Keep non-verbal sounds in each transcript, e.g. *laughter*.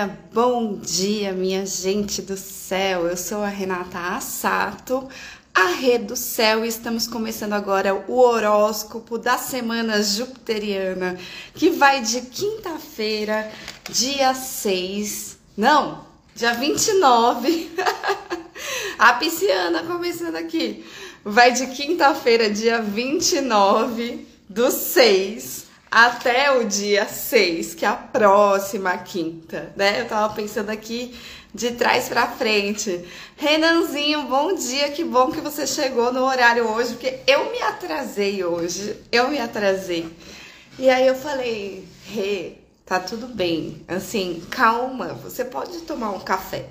dia, bom dia, minha gente do céu. Eu sou a Renata Assato, a Rede do Céu, e estamos começando agora o horóscopo da semana jupiteriana, que vai de quinta-feira, dia 6, não, dia 29. *laughs* a pisciana começando aqui. Vai de quinta-feira, dia 29 do 6 até o dia 6, que é a próxima quinta, né? Eu tava pensando aqui de trás para frente. Renanzinho, bom dia, que bom que você chegou no horário hoje, porque eu me atrasei hoje, eu me atrasei. E aí eu falei, Rê, tá tudo bem, assim, calma, você pode tomar um café.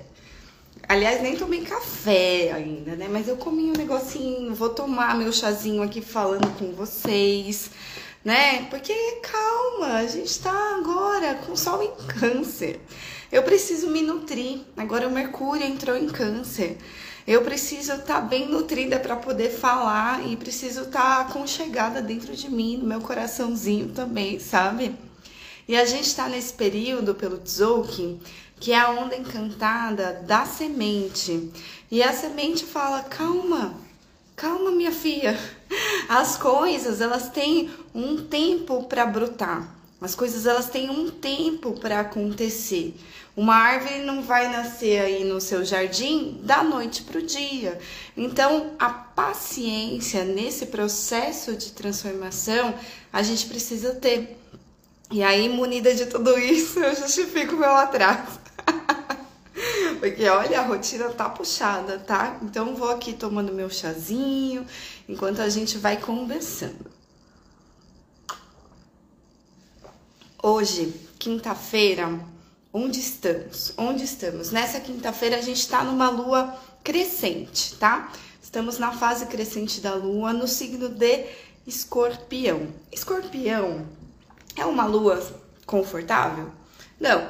Aliás, nem tomei café ainda, né? Mas eu comi um negocinho, vou tomar meu chazinho aqui falando com vocês né? Porque calma, a gente tá agora com sol em câncer. Eu preciso me nutrir. Agora o Mercúrio entrou em câncer. Eu preciso estar tá bem nutrida para poder falar e preciso estar tá aconchegada dentro de mim, no meu coraçãozinho também, sabe? E a gente está nesse período pelo Tzolk'in, que é a onda encantada da semente. E a semente fala: calma, calma, minha filha. As coisas, elas têm um tempo para brotar. As coisas elas têm um tempo para acontecer. Uma árvore não vai nascer aí no seu jardim da noite para o dia. Então, a paciência nesse processo de transformação a gente precisa ter. E aí, munida de tudo isso, *laughs* eu justifico meu atraso. Porque olha, a rotina tá puxada, tá? Então vou aqui tomando meu chazinho enquanto a gente vai conversando. Hoje, quinta-feira, onde estamos? Onde estamos? Nessa quinta-feira a gente tá numa lua crescente, tá? Estamos na fase crescente da lua no signo de Escorpião. Escorpião é uma lua confortável? Não.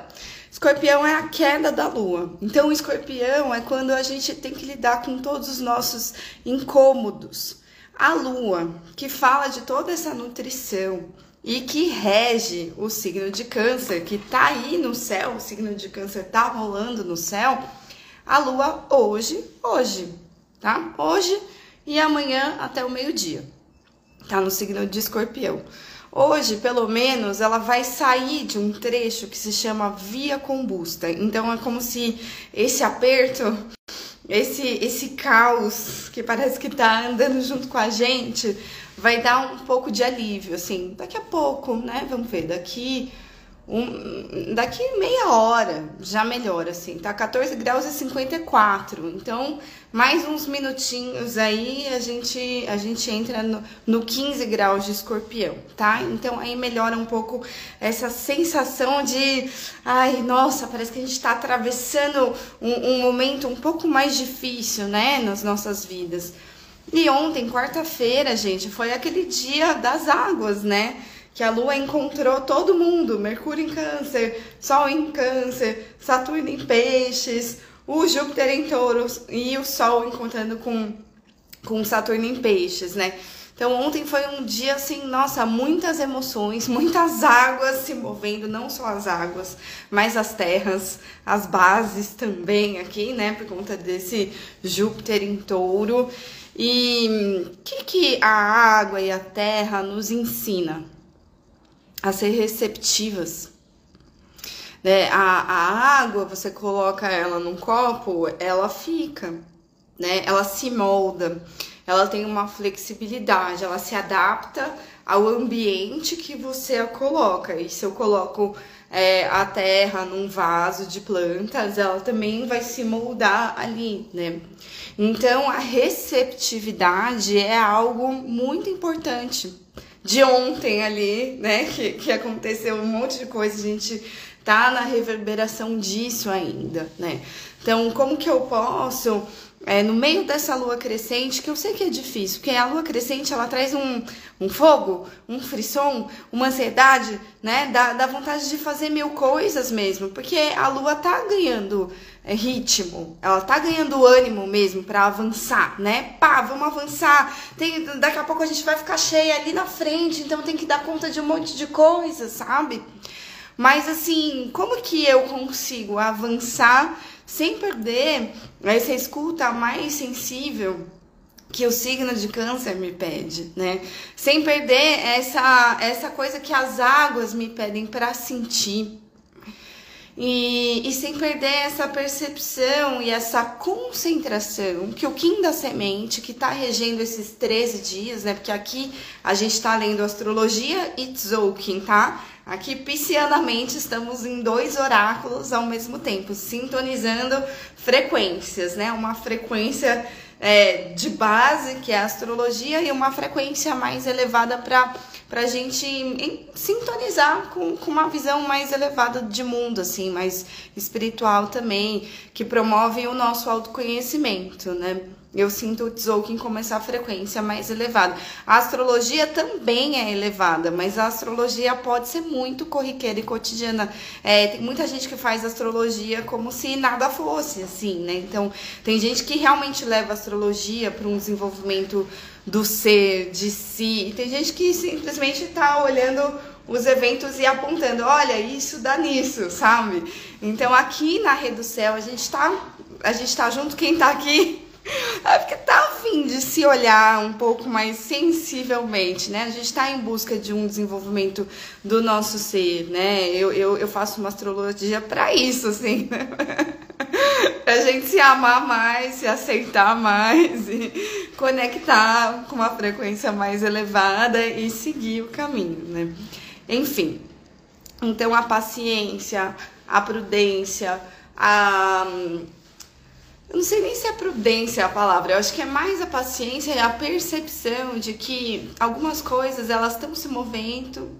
Escorpião é a queda da lua. Então, o escorpião é quando a gente tem que lidar com todos os nossos incômodos. A lua, que fala de toda essa nutrição e que rege o signo de Câncer, que tá aí no céu, o signo de Câncer tá rolando no céu. A lua hoje, hoje, tá? Hoje e amanhã até o meio-dia. Tá no signo de Escorpião. Hoje, pelo menos, ela vai sair de um trecho que se chama via combusta. Então é como se esse aperto, esse esse caos que parece que tá andando junto com a gente, vai dar um pouco de alívio, assim. Daqui a pouco, né? Vamos ver, daqui um, daqui meia hora já melhora, assim, tá 14 graus e 54. Então, mais uns minutinhos aí a gente, a gente entra no, no 15 graus de escorpião, tá? Então aí melhora um pouco essa sensação de ai, nossa, parece que a gente tá atravessando um, um momento um pouco mais difícil, né, nas nossas vidas. E ontem, quarta-feira, gente, foi aquele dia das águas, né? que a Lua encontrou todo mundo, Mercúrio em Câncer, Sol em Câncer, Saturno em Peixes, o Júpiter em Touros e o Sol encontrando com, com Saturno em Peixes, né? Então ontem foi um dia assim, nossa, muitas emoções, muitas águas se movendo, não só as águas, mas as terras, as bases também aqui, né, por conta desse Júpiter em Touro. E o que, que a água e a terra nos ensina? a ser receptivas. Né? A, a água, você coloca ela num copo, ela fica, né? Ela se molda, ela tem uma flexibilidade, ela se adapta ao ambiente que você a coloca. E se eu coloco é, a terra num vaso de plantas, ela também vai se moldar ali, né? Então a receptividade é algo muito importante de ontem ali, né? Que, que aconteceu um monte de coisa, a gente tá na reverberação disso ainda, né? Então, como que eu posso, é, no meio dessa lua crescente, que eu sei que é difícil, porque a lua crescente ela traz um, um fogo, um frisson, uma ansiedade, né? Dá, dá vontade de fazer mil coisas mesmo, porque a lua tá ganhando é, ritmo, ela tá ganhando ânimo mesmo para avançar, né? Pá, vamos avançar. Tem, daqui a pouco a gente vai ficar cheia ali na frente, então tem que dar conta de um monte de coisa, sabe? Mas assim, como que eu consigo avançar sem perder essa escuta mais sensível que o signo de câncer me pede, né? Sem perder essa essa coisa que as águas me pedem para sentir. E, e, sem perder essa percepção e essa concentração que o Kim da semente, que está regendo esses 13 dias, né? Porque aqui a gente está lendo astrologia e Tzolk'in, tá? Aqui, piscianamente, estamos em dois oráculos ao mesmo tempo, sintonizando frequências, né? Uma frequência é, de base, que é a astrologia, e uma frequência mais elevada para a gente em, sintonizar com, com uma visão mais elevada de mundo, assim, mais espiritual também, que promove o nosso autoconhecimento, né? Eu sinto o Tzolk'in como essa frequência mais elevada. A astrologia também é elevada, mas a astrologia pode ser muito corriqueira e cotidiana. É, tem muita gente que faz astrologia como se nada fosse, assim, né? Então, tem gente que realmente leva a astrologia para um desenvolvimento do ser, de si. E tem gente que simplesmente está olhando os eventos e apontando, olha, isso dá nisso, sabe? Então, aqui na Rede do Céu, a gente está a gente tá junto, quem está aqui é porque tá afim de se olhar um pouco mais sensivelmente, né? A gente está em busca de um desenvolvimento do nosso ser, né? Eu, eu, eu faço uma astrologia para isso, assim, né? *laughs* pra gente se amar mais, se aceitar mais e conectar com uma frequência mais elevada e seguir o caminho, né? Enfim, então a paciência, a prudência, a eu não sei nem se é prudência a palavra, eu acho que é mais a paciência e a percepção de que algumas coisas elas estão se movendo,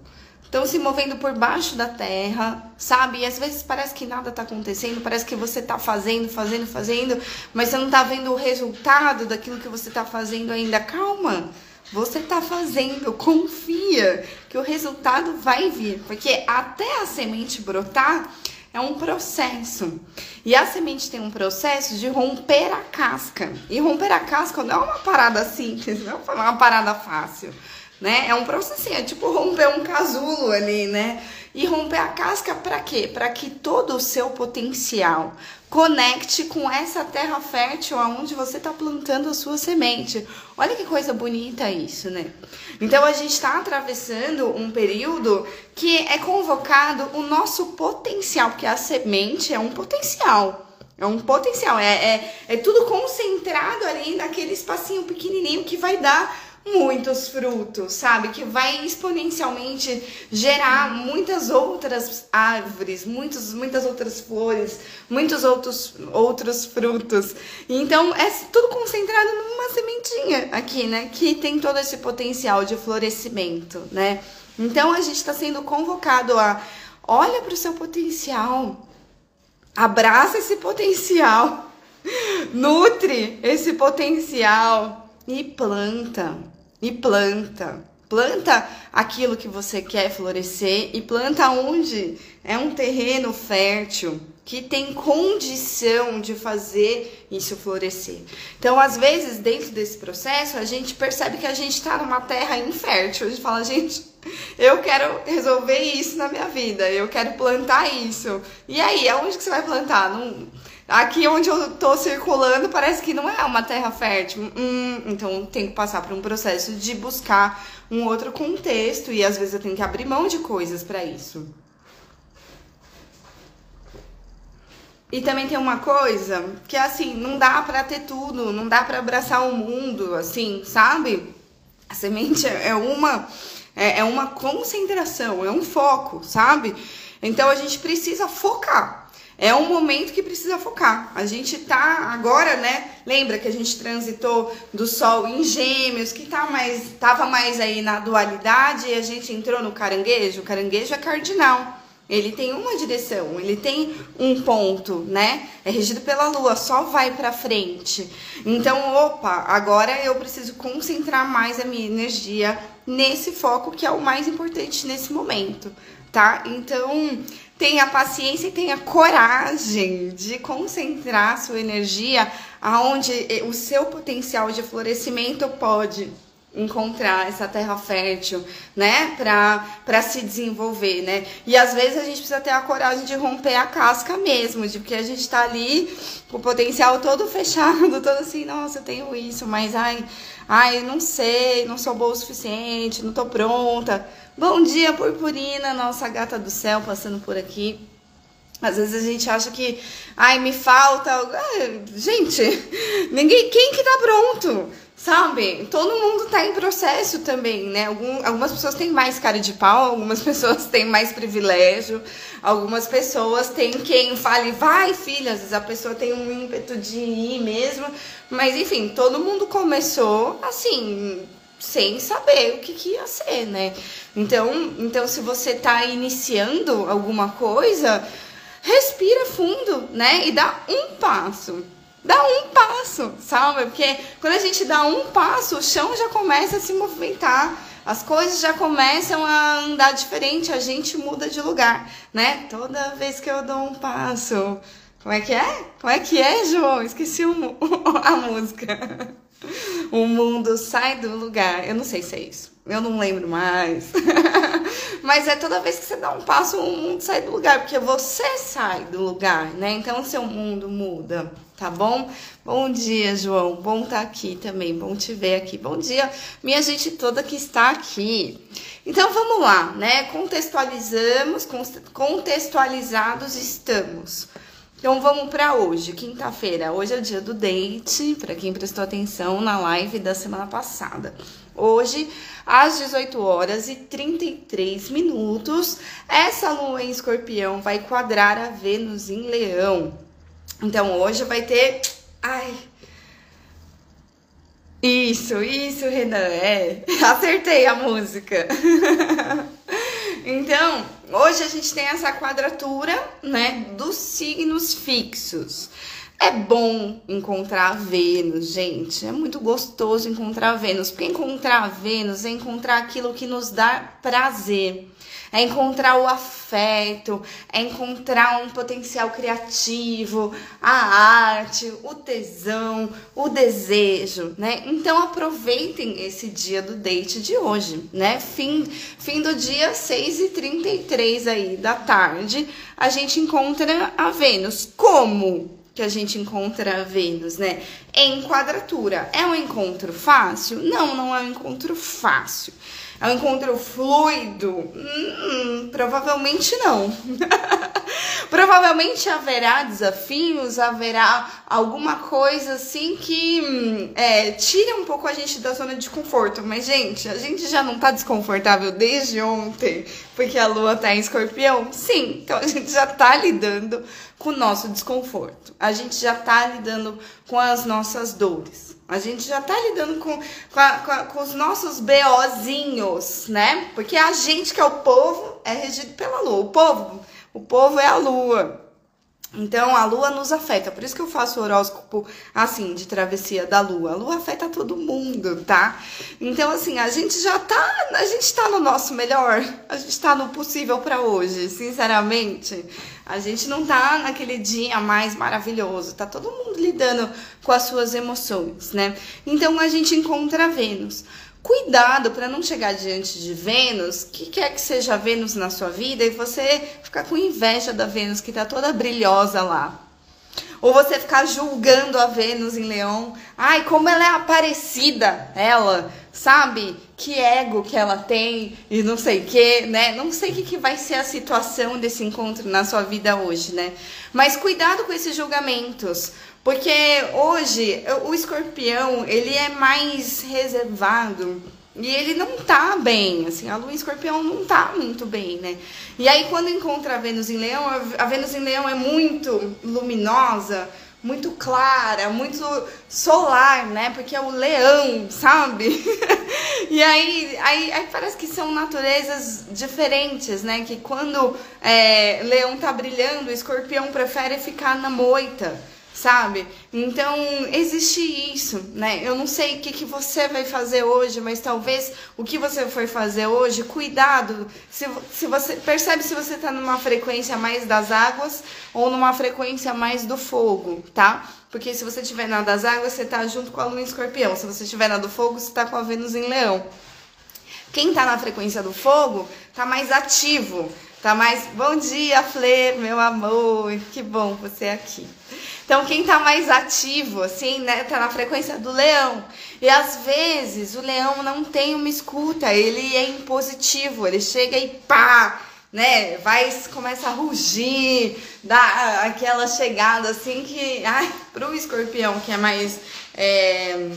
estão se movendo por baixo da terra, sabe? E às vezes parece que nada tá acontecendo, parece que você tá fazendo, fazendo, fazendo, mas você não tá vendo o resultado daquilo que você tá fazendo ainda. Calma! Você tá fazendo, *laughs* confia que o resultado vai vir, porque até a semente brotar, é um processo. E a semente tem um processo de romper a casca. E romper a casca não é uma parada simples, não é uma parada fácil, né? É um processo, é tipo romper um casulo ali, né? E romper a casca para quê? Para que todo o seu potencial conecte com essa terra fértil aonde você está plantando a sua semente. Olha que coisa bonita isso, né? Então a gente está atravessando um período que é convocado o nosso potencial, porque a semente é um potencial. É um potencial, é, é, é tudo concentrado ali naquele espacinho pequenininho que vai dar muitos frutos, sabe? Que vai exponencialmente gerar muitas outras árvores, muitos, muitas outras flores, muitos outros, outros frutos. Então é tudo concentrado numa sementinha aqui, né? Que tem todo esse potencial de florescimento, né? Então a gente está sendo convocado a olha para o seu potencial, abraça esse potencial, *laughs* nutre esse potencial e planta e planta. Planta aquilo que você quer florescer e planta onde é um terreno fértil que tem condição de fazer isso florescer. Então, às vezes, dentro desse processo, a gente percebe que a gente está numa terra infértil. A gente fala, gente, eu quero resolver isso na minha vida, eu quero plantar isso. E aí, aonde que você vai plantar? Não Aqui onde eu tô circulando parece que não é uma terra fértil. Hum, então tem que passar por um processo de buscar um outro contexto e às vezes eu tenho que abrir mão de coisas para isso. E também tem uma coisa que é assim, não dá para ter tudo, não dá para abraçar o mundo, assim, sabe? A semente é uma é, é uma concentração, é um foco, sabe? Então a gente precisa focar é um momento que precisa focar. A gente tá agora, né? Lembra que a gente transitou do Sol em Gêmeos, que tá mais, tava mais aí na dualidade, e a gente entrou no caranguejo. O caranguejo é cardinal. Ele tem uma direção, ele tem um ponto, né? É regido pela lua, só vai para frente. Então, opa, agora eu preciso concentrar mais a minha energia nesse foco que é o mais importante nesse momento, tá? Então, tenha paciência e tenha coragem de concentrar sua energia aonde o seu potencial de florescimento pode encontrar essa terra fértil, né, para se desenvolver, né? E às vezes a gente precisa ter a coragem de romper a casca mesmo, de porque a gente tá ali com o potencial todo fechado, *laughs* todo assim, nossa, eu tenho isso, mas ai, ai, não sei, não sou boa o suficiente, não tô pronta. Bom dia, purpurina, nossa gata do céu passando por aqui. Às vezes a gente acha que, ai, me falta. Gente, *laughs* ninguém, quem que tá pronto? Sabe? Todo mundo tá em processo também, né? Algum, algumas pessoas têm mais cara de pau, algumas *laughs* pessoas têm mais privilégio, algumas pessoas têm quem fale, vai, filha, às vezes a pessoa tem um ímpeto de ir mesmo. Mas enfim, todo mundo começou assim, sem saber o que, que ia ser, né? Então, então, se você tá iniciando alguma coisa, respira fundo, né? E dá um passo. Dá um passo, sabe? Porque quando a gente dá um passo, o chão já começa a se movimentar, as coisas já começam a andar diferente, a gente muda de lugar, né? Toda vez que eu dou um passo. Como é que é? Como é que é, João? Esqueci o, *laughs* a música. *laughs* O mundo sai do lugar. Eu não sei se é isso. Eu não lembro mais. *laughs* Mas é toda vez que você dá um passo, o mundo sai do lugar, porque você sai do lugar, né? Então o seu mundo muda, tá bom? Bom dia, João. Bom estar tá aqui também. Bom te ver aqui. Bom dia, minha gente toda que está aqui. Então vamos lá, né? Contextualizamos, contextualizados estamos. Então vamos para hoje, quinta-feira. Hoje é o dia do date, para quem prestou atenção na live da semana passada. Hoje, às 18 horas e 33 minutos, essa lua em escorpião vai quadrar a Vênus em leão. Então hoje vai ter. Ai. Isso, isso, Renan. É, *laughs* acertei a música. *laughs* Então, hoje a gente tem essa quadratura, né, dos signos fixos. É bom encontrar Vênus, gente. É muito gostoso encontrar Vênus, porque encontrar Vênus é encontrar aquilo que nos dá prazer é encontrar o afeto, é encontrar um potencial criativo, a arte, o tesão, o desejo, né? Então aproveitem esse dia do date de hoje, né? Fim, fim do dia 6h33 aí da tarde, a gente encontra a Vênus. Como? que a gente encontra a Vênus, né? Em quadratura. É um encontro fácil? Não, não é um encontro fácil. É um encontro fluido? Hum, provavelmente não. *laughs* provavelmente haverá desafios, haverá alguma coisa assim que hum, é, tire um pouco a gente da zona de conforto. Mas, gente, a gente já não tá desconfortável desde ontem, porque a lua tá em escorpião? Sim, então a gente já tá lidando com o nosso desconforto. A gente já tá lidando com as nossas dores. A gente já tá lidando com, com, a, com, a, com, os nossos BOzinhos, né? Porque a gente que é o povo é regido pela lua. O povo, o povo é a lua. Então a lua nos afeta. Por isso que eu faço horóscopo assim, de travessia da lua. A lua afeta todo mundo, tá? Então, assim, a gente já tá. A gente tá no nosso melhor. A gente tá no possível para hoje, sinceramente. A gente não tá naquele dia mais maravilhoso, tá todo mundo lidando com as suas emoções, né? Então a gente encontra Vênus. Cuidado para não chegar diante de Vênus, que quer que seja Vênus na sua vida, e você ficar com inveja da Vênus que tá toda brilhosa lá. Ou você ficar julgando a Vênus em Leão. Ai, como ela é aparecida, ela, sabe? Que ego que ela tem e não sei o que, né? Não sei o que, que vai ser a situação desse encontro na sua vida hoje, né? Mas cuidado com esses julgamentos. Porque hoje o escorpião, ele é mais reservado e ele não tá bem, assim, a lua em escorpião não tá muito bem, né? E aí quando encontra a Vênus em leão, a Vênus em leão é muito luminosa, muito clara, muito solar, né? Porque é o leão, sabe? *laughs* e aí, aí, aí, parece que são naturezas diferentes, né? Que quando é, leão tá brilhando, o escorpião prefere ficar na moita sabe? Então, existe isso, né? Eu não sei o que, que você vai fazer hoje, mas talvez o que você for fazer hoje, cuidado. Se, se você percebe se você tá numa frequência mais das águas ou numa frequência mais do fogo, tá? Porque se você tiver na das águas, você tá junto com a lua em escorpião. Se você tiver na do fogo, você tá com a Vênus em leão. Quem tá na frequência do fogo tá mais ativo, tá mais. Bom dia, Flê, meu amor, que bom você aqui. Então, quem tá mais ativo, assim, né, tá na frequência do leão. E às vezes o leão não tem uma escuta, ele é impositivo, ele chega e pá, né, vai, começa a rugir, dá aquela chegada assim que, ai, pro escorpião que é mais. É,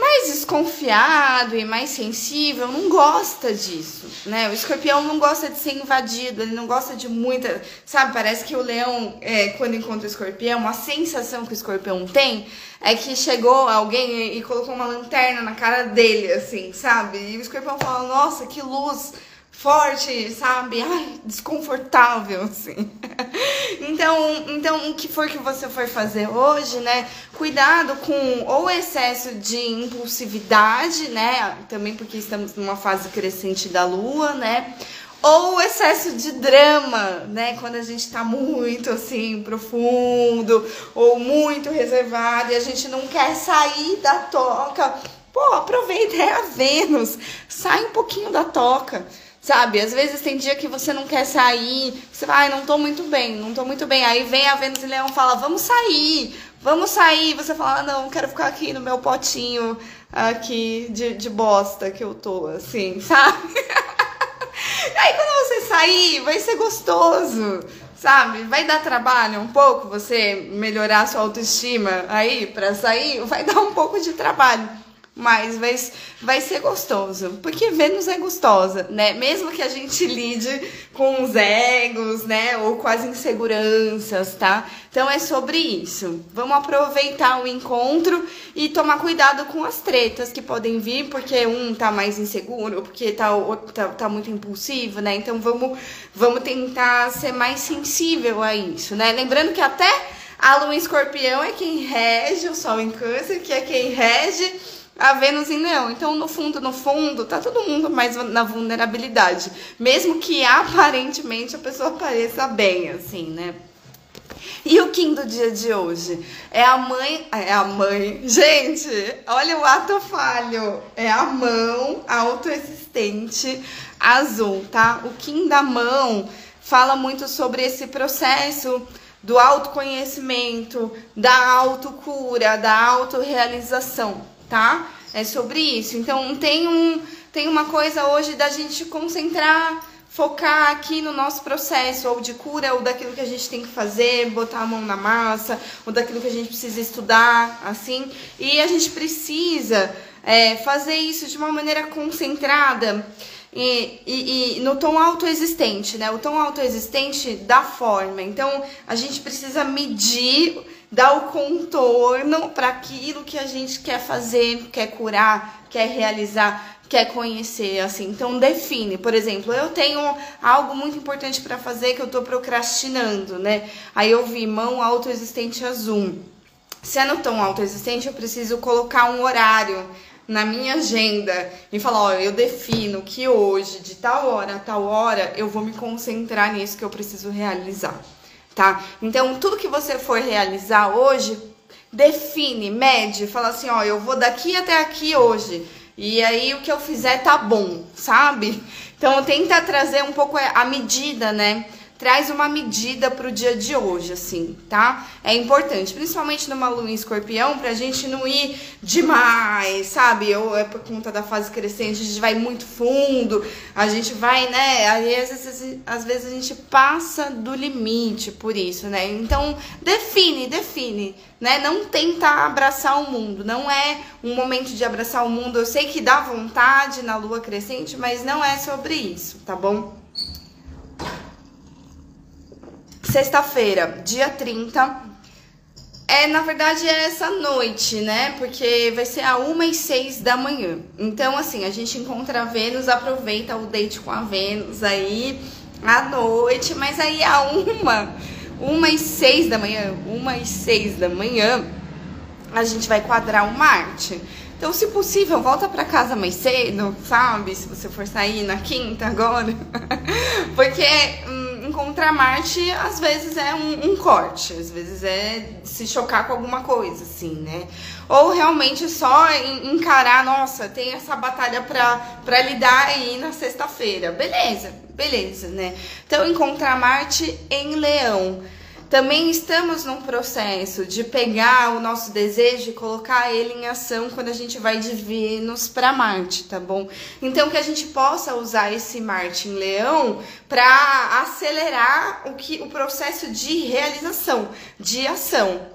mais desconfiado e mais sensível não gosta disso, né? O escorpião não gosta de ser invadido, ele não gosta de muita. Sabe, parece que o leão, é, quando encontra o escorpião, a sensação que o escorpião tem é que chegou alguém e colocou uma lanterna na cara dele, assim, sabe? E o escorpião fala: Nossa, que luz! Forte, sabe? Ai, desconfortável, assim. *laughs* então, então, o que for que você for fazer hoje, né? Cuidado com ou excesso de impulsividade, né? Também porque estamos numa fase crescente da lua, né? Ou excesso de drama, né? Quando a gente tá muito assim, profundo, ou muito reservado e a gente não quer sair da toca. Pô, aproveita, é a Vênus. Sai um pouquinho da toca Sabe, às vezes tem dia que você não quer sair, você vai, ah, não tô muito bem, não tô muito bem. Aí vem a Vênus e Leão fala, vamos sair, vamos sair. Você fala, ah, não, quero ficar aqui no meu potinho aqui de, de bosta que eu tô, assim, *laughs* sabe? Aí quando você sair, vai ser gostoso, sabe? Vai dar trabalho um pouco você melhorar sua autoestima aí para sair, vai dar um pouco de trabalho mas vai, vai ser gostoso, porque Vênus é gostosa, né? Mesmo que a gente lide com os egos, né? Ou com as inseguranças, tá? Então é sobre isso. Vamos aproveitar o encontro e tomar cuidado com as tretas que podem vir, porque um tá mais inseguro, porque tá, tá, tá muito impulsivo, né? Então vamos, vamos tentar ser mais sensível a isso, né? Lembrando que até a lua em escorpião é quem rege, o sol em câncer, que é quem rege a Vênus em Leão. Então, no fundo, no fundo, tá todo mundo mais na vulnerabilidade. Mesmo que aparentemente a pessoa pareça bem, assim, né? E o Kim do dia de hoje? É a mãe. É a mãe. Gente, olha o ato falho. É a mão autoexistente azul, tá? O Kim da mão fala muito sobre esse processo do autoconhecimento, da autocura, da autorrealização tá? É sobre isso. Então tem um tem uma coisa hoje da gente concentrar, focar aqui no nosso processo, ou de cura, ou daquilo que a gente tem que fazer, botar a mão na massa, ou daquilo que a gente precisa estudar, assim. E a gente precisa é, fazer isso de uma maneira concentrada. E, e, e, no tom autoexistente, né? O tom autoexistente da forma. Então, a gente precisa medir dá o contorno para aquilo que a gente quer fazer, quer curar, quer realizar, quer conhecer, assim. Então define, por exemplo, eu tenho algo muito importante para fazer que eu tô procrastinando, né? Aí eu vi mão autoexistente azul. Se no tom autoexistente, eu preciso colocar um horário na minha agenda e falar, ó, eu defino que hoje, de tal hora a tal hora, eu vou me concentrar nisso que eu preciso realizar tá? Então, tudo que você for realizar hoje, define, mede, fala assim, ó, eu vou daqui até aqui hoje. E aí o que eu fizer tá bom, sabe? Então tenta trazer um pouco a medida, né? Traz uma medida para o dia de hoje, assim, tá? É importante, principalmente numa lua em escorpião, pra gente não ir demais, sabe? Ou é por conta da fase crescente, a gente vai muito fundo, a gente vai, né? Às vezes, às vezes a gente passa do limite por isso, né? Então, define, define, né? Não tenta abraçar o mundo, não é um momento de abraçar o mundo. Eu sei que dá vontade na lua crescente, mas não é sobre isso, tá bom? Sexta-feira, dia 30. É, na verdade, é essa noite, né? Porque vai ser a 1 e 6 da manhã. Então, assim, a gente encontra a Vênus, aproveita o date com a Vênus aí à noite, mas aí a uma uma e seis da manhã, uma e seis da manhã, a gente vai quadrar o Marte. Então, se possível, volta para casa mais cedo, sabe? Se você for sair na quinta agora. *laughs* Porque encontrar Marte às vezes é um, um, corte, às vezes é se chocar com alguma coisa, assim, né? Ou realmente só encarar, nossa, tem essa batalha para lidar aí na sexta-feira. Beleza, beleza, né? Então, encontrar Marte em Leão. Também estamos num processo de pegar o nosso desejo e colocar ele em ação quando a gente vai de Vênus para Marte, tá bom? Então que a gente possa usar esse Marte em Leão para acelerar o que o processo de realização, de ação,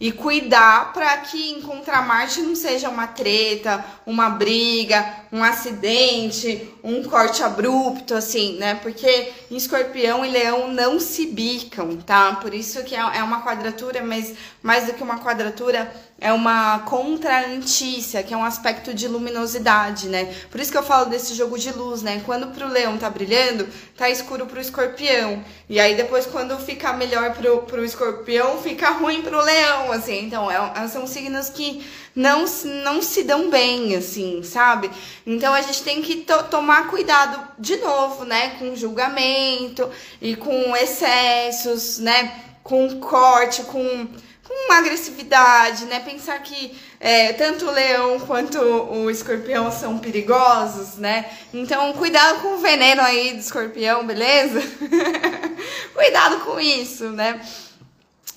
e cuidar para que encontrar Marte não seja uma treta, uma briga, um acidente, um corte abrupto, assim, né? Porque escorpião e leão não se bicam, tá? Por isso que é, é uma quadratura, mas mais do que uma quadratura, é uma contraantícia, que é um aspecto de luminosidade, né? Por isso que eu falo desse jogo de luz, né? Quando pro leão tá brilhando, tá escuro pro escorpião. E aí depois quando fica melhor pro, pro escorpião, fica ruim pro leão, assim. Então, é, são signos que não, não se dão bem, assim, sabe? Então a gente tem que to tomar cuidado de novo, né? Com julgamento e com excessos, né? Com corte, com com agressividade, né? Pensar que é, tanto o leão quanto o escorpião são perigosos, né? Então, cuidado com o veneno aí do escorpião, beleza? *laughs* cuidado com isso, né?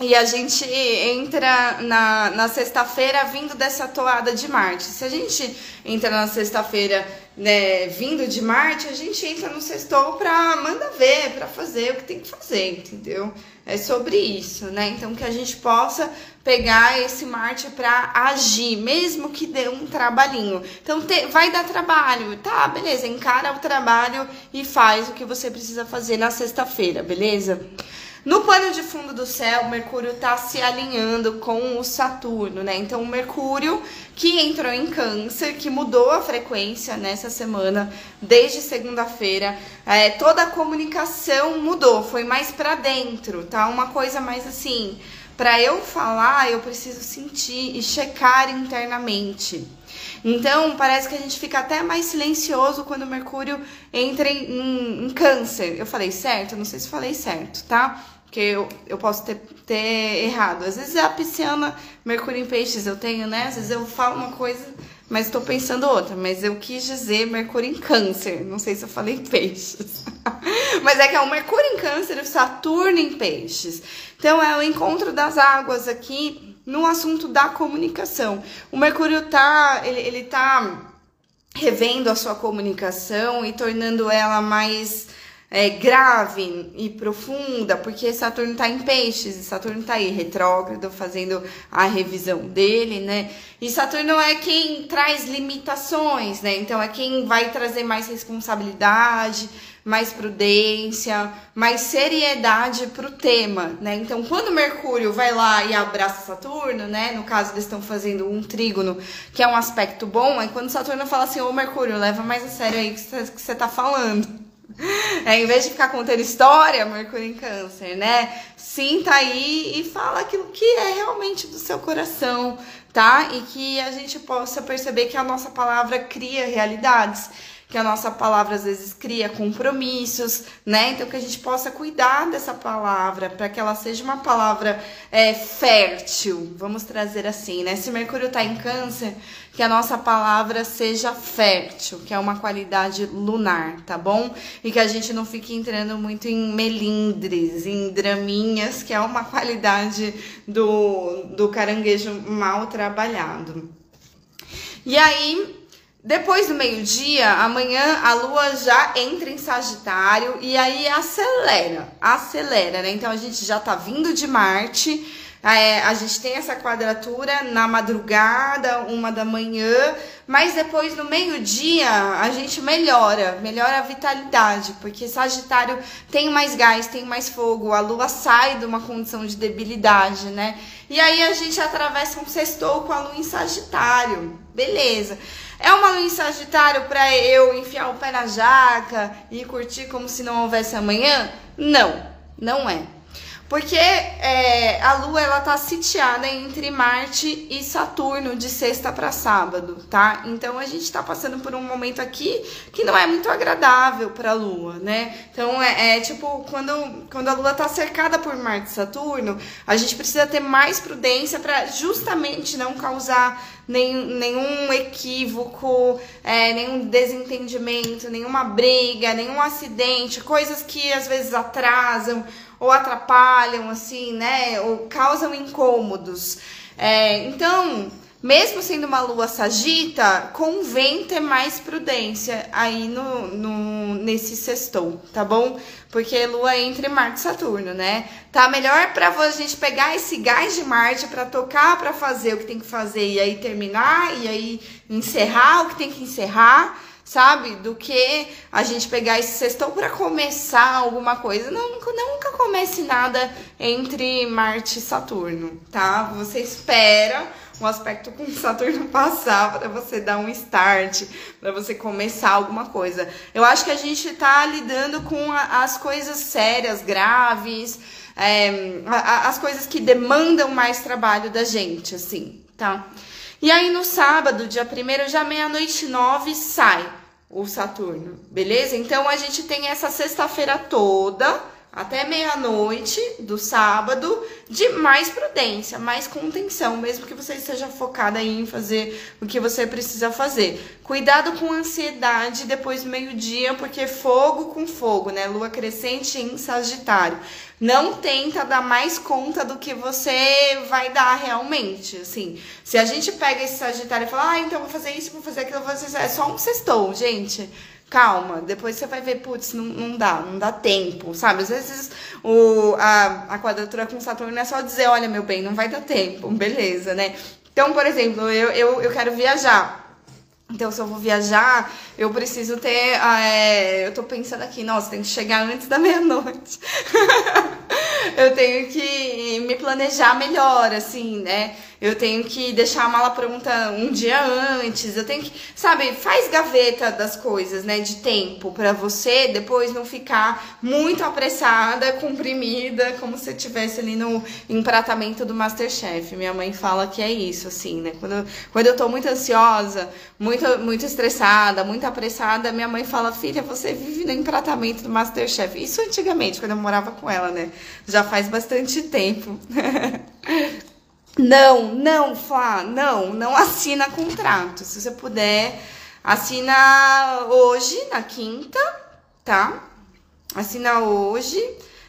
E a gente entra na, na sexta-feira vindo dessa toada de Marte. Se a gente entra na sexta-feira né, vindo de Marte, a gente entra no sextou pra manda ver, pra fazer o que tem que fazer, entendeu? É sobre isso, né? Então que a gente possa pegar esse Marte para agir, mesmo que dê um trabalhinho. Então te, vai dar trabalho, tá? Beleza, encara o trabalho e faz o que você precisa fazer na sexta-feira, beleza? No plano de fundo do céu, Mercúrio está se alinhando com o Saturno, né? Então, o Mercúrio que entrou em Câncer, que mudou a frequência nessa semana, desde segunda-feira, é, toda a comunicação mudou, foi mais para dentro, tá? Uma coisa mais assim, para eu falar, eu preciso sentir e checar internamente. Então, parece que a gente fica até mais silencioso quando o Mercúrio entra em, em, câncer. Eu falei certo? Não sei se falei certo, tá? Porque eu, eu posso ter, ter errado. Às vezes é a pisciana Mercúrio em Peixes eu tenho, né? Às vezes eu falo uma coisa, mas estou pensando outra. Mas eu quis dizer Mercúrio em Câncer. Não sei se eu falei Peixes. *laughs* mas é que é o Mercúrio em Câncer e Saturno em Peixes. Então é o encontro das águas aqui no assunto da comunicação. O Mercúrio tá, ele, ele tá revendo a sua comunicação e tornando ela mais é, grave e profunda, porque Saturno está em peixes, e Saturno está aí retrógrado, fazendo a revisão dele, né? E Saturno é quem traz limitações, né? Então é quem vai trazer mais responsabilidade, mais prudência, mais seriedade para o tema, né? Então, quando Mercúrio vai lá e abraça Saturno, né? No caso, eles estão fazendo um trígono, que é um aspecto bom, é quando Saturno fala assim: Ô Mercúrio, leva mais a sério aí que você tá falando. *laughs* É, em vez de ficar contando história, Mercúrio em Câncer, né? Sinta aí e fala aquilo que é realmente do seu coração, tá? E que a gente possa perceber que a nossa palavra cria realidades que a nossa palavra às vezes cria compromissos, né? Então que a gente possa cuidar dessa palavra para que ela seja uma palavra é, fértil, vamos trazer assim, né? Se Mercúrio está em Câncer, que a nossa palavra seja fértil, que é uma qualidade lunar, tá bom? E que a gente não fique entrando muito em melindres, em draminhas, que é uma qualidade do, do caranguejo mal trabalhado. E aí, depois do meio-dia, amanhã a lua já entra em Sagitário e aí acelera, acelera, né? Então a gente já tá vindo de Marte, é, a gente tem essa quadratura na madrugada, uma da manhã, mas depois no meio-dia a gente melhora, melhora a vitalidade, porque Sagitário tem mais gás, tem mais fogo, a lua sai de uma condição de debilidade, né? E aí a gente atravessa um sextou com a lua em Sagitário, beleza. É uma em Sagitário para eu enfiar o pé na jaca e curtir como se não houvesse amanhã? Não, não é. Porque é, a Lua ela tá sitiada entre Marte e Saturno de sexta para sábado, tá? Então a gente tá passando por um momento aqui que não é muito agradável para a Lua, né? Então é, é, tipo quando, quando a Lua tá cercada por Marte e Saturno, a gente precisa ter mais prudência para justamente não causar nenhum, nenhum equívoco, é, nenhum desentendimento, nenhuma briga, nenhum acidente, coisas que às vezes atrasam ou atrapalham, assim, né? Ou causam incômodos. É, então, mesmo sendo uma lua sagita, convém ter mais prudência aí no, no nesse sextou, tá bom? Porque lua entre Marte e Saturno, né? Tá melhor para a gente pegar esse gás de Marte para tocar, para fazer o que tem que fazer e aí terminar e aí encerrar o que tem que encerrar sabe? Do que a gente pegar esse sextou para começar alguma coisa. Não, nunca comece nada entre Marte e Saturno, tá? Você espera um aspecto com Saturno *laughs* passar para você dar um start, para você começar alguma coisa. Eu acho que a gente tá lidando com a, as coisas sérias, graves, é, a, as coisas que demandam mais trabalho da gente, assim, tá? E aí no sábado, dia 1 já meia-noite nove, sai o Saturno, beleza? Então a gente tem essa sexta-feira toda até meia-noite do sábado, de mais prudência, mais contenção, mesmo que você esteja focada em fazer o que você precisa fazer. Cuidado com ansiedade depois do meio-dia, porque fogo com fogo, né? Lua crescente em Sagitário. Não tenta dar mais conta do que você vai dar realmente, assim. Se a gente pega esse Sagitário e fala, ah, então vou fazer isso, vou fazer aquilo, vou fazer isso, é só um sextou, gente calma, depois você vai ver, putz, não, não dá, não dá tempo, sabe? Às vezes o, a, a quadratura com Saturno é só dizer, olha, meu bem, não vai dar tempo, beleza, né? Então, por exemplo, eu, eu, eu quero viajar. Então, se eu vou viajar, eu preciso ter. É, eu tô pensando aqui, nossa, tem que chegar antes da meia-noite. *laughs* eu tenho que me planejar melhor, assim, né? Eu tenho que deixar a mala pronta um dia antes, eu tenho que, sabe, faz gaveta das coisas, né, de tempo para você depois não ficar muito apressada, *laughs* comprimida, como se estivesse ali no empratamento do Masterchef. Minha mãe fala que é isso, assim, né? Quando, quando eu tô muito ansiosa, muito, muito estressada, muito apressada, minha mãe fala: "Filha, você vive no empratamento do Masterchef". Isso antigamente, quando eu morava com ela, né? Já faz bastante tempo. *laughs* Não, não, Flá, não, não assina contrato. Se você puder, assina hoje, na quinta, tá? Assina hoje,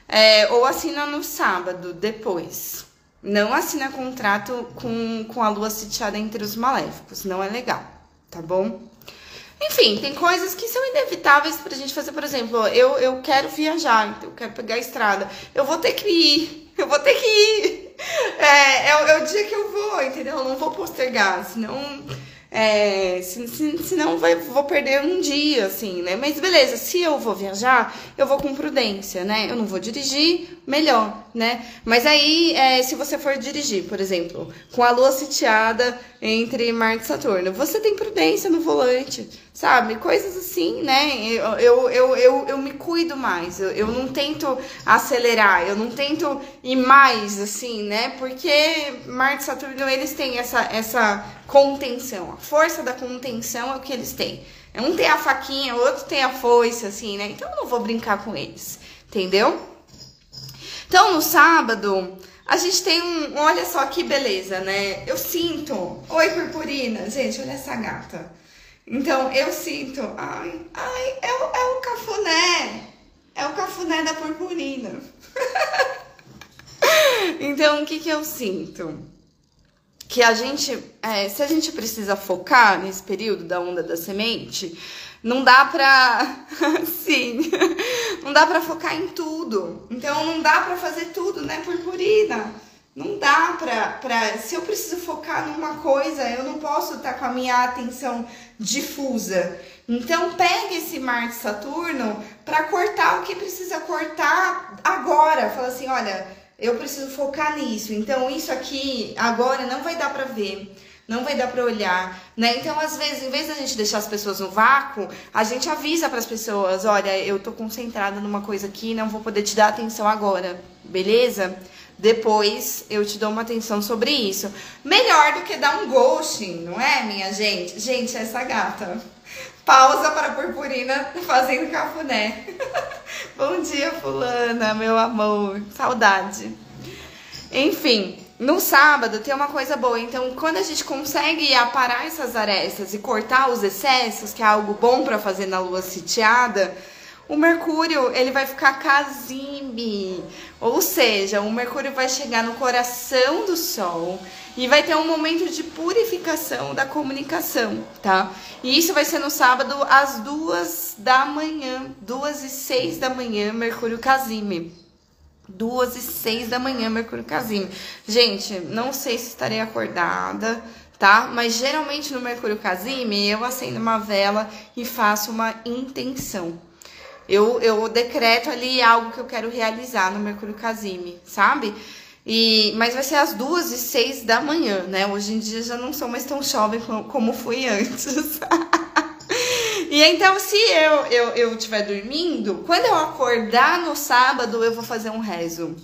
é, ou assina no sábado, depois. Não assina contrato com, com a lua sitiada entre os maléficos, não é legal, tá bom? Enfim, tem coisas que são inevitáveis pra gente fazer, por exemplo, eu, eu quero viajar, então eu quero pegar a estrada. Eu vou ter que ir, eu vou ter que ir é, é, é, o dia que eu vou, entendeu? Eu não vou postergar, senão. É, se, se, senão vai, vou perder um dia, assim, né? Mas beleza, se eu vou viajar, eu vou com prudência, né? Eu não vou dirigir, melhor, né? Mas aí, é, se você for dirigir, por exemplo, com a lua sitiada entre Marte e Saturno, você tem prudência no volante, sabe? Coisas assim, né? Eu, eu, eu, eu, eu me cuido mais, eu, eu não tento acelerar, eu não tento ir mais, assim, né? Porque Marte e Saturno, eles têm essa, essa contenção, a força da contenção é o que eles têm. Um tem a faquinha, o outro tem a foice, assim, né? Então eu não vou brincar com eles, entendeu? Então no sábado a gente tem um. Olha só que beleza, né? Eu sinto. Oi, purpurina. Gente, olha essa gata. Então, eu sinto, ai, ai, é o, é o cafuné. É o cafuné da purpurina. *laughs* então, o que que eu sinto? Que a gente, é, se a gente precisa focar nesse período da onda da semente, não dá pra. *laughs* Sim, não dá pra focar em tudo. Então, não dá pra fazer tudo, né, purpurina? Não dá pra, pra. Se eu preciso focar numa coisa, eu não posso estar com a minha atenção difusa. Então, pega esse Marte Saturno para cortar o que precisa cortar agora. Fala assim: olha, eu preciso focar nisso. Então, isso aqui agora não vai dar para ver. não vai dar para olhar, né? Então, às vezes, em vez da gente deixar as pessoas no vácuo, a gente avisa para as pessoas, olha, eu tô concentrada numa coisa aqui, não vou poder te dar atenção agora, beleza? Depois eu te dou uma atenção sobre isso. Melhor do que dar um ghosting, não é, minha gente? Gente, essa gata. Pausa para a purpurina fazendo cafuné. *laughs* Bom dia, fulana, meu amor. Saudade. Enfim, no sábado tem uma coisa boa. Então, quando a gente consegue aparar essas arestas e cortar os excessos, que é algo bom para fazer na lua sitiada, o Mercúrio ele vai ficar casime, ou seja, o Mercúrio vai chegar no coração do Sol e vai ter um momento de purificação da comunicação, tá? E isso vai ser no sábado às duas da manhã, duas e seis da manhã, Mercúrio casime. Duas e seis da manhã, Mercúrio casime. Gente, não sei se estarei acordada, tá? Mas geralmente no Mercúrio casime eu acendo uma vela e faço uma intenção. Eu, eu decreto ali algo que eu quero realizar no Mercúrio Casime, sabe? E, mas vai ser às duas e seis da manhã, né? Hoje em dia já não sou mais tão jovem como fui antes. *laughs* e então, se eu, eu, eu estiver dormindo, quando eu acordar no sábado, eu vou fazer um rezo.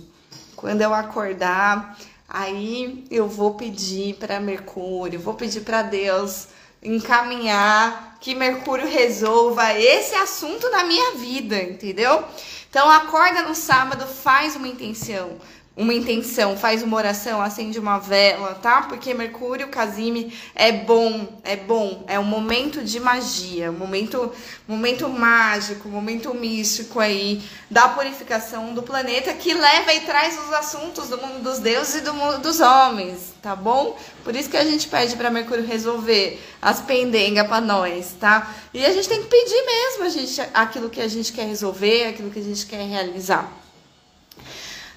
Quando eu acordar, aí eu vou pedir para Mercúrio, vou pedir para Deus encaminhar, que Mercúrio resolva esse assunto na minha vida, entendeu? Então acorda no sábado, faz uma intenção uma intenção, faz uma oração, acende uma vela, tá? Porque Mercúrio, Casime é bom, é bom, é um momento de magia, um momento, momento mágico, momento místico aí da purificação do planeta que leva e traz os assuntos do mundo dos deuses e do mundo dos homens, tá bom? Por isso que a gente pede para Mercúrio resolver as pendengas para nós, tá? E a gente tem que pedir mesmo a gente aquilo que a gente quer resolver, aquilo que a gente quer realizar.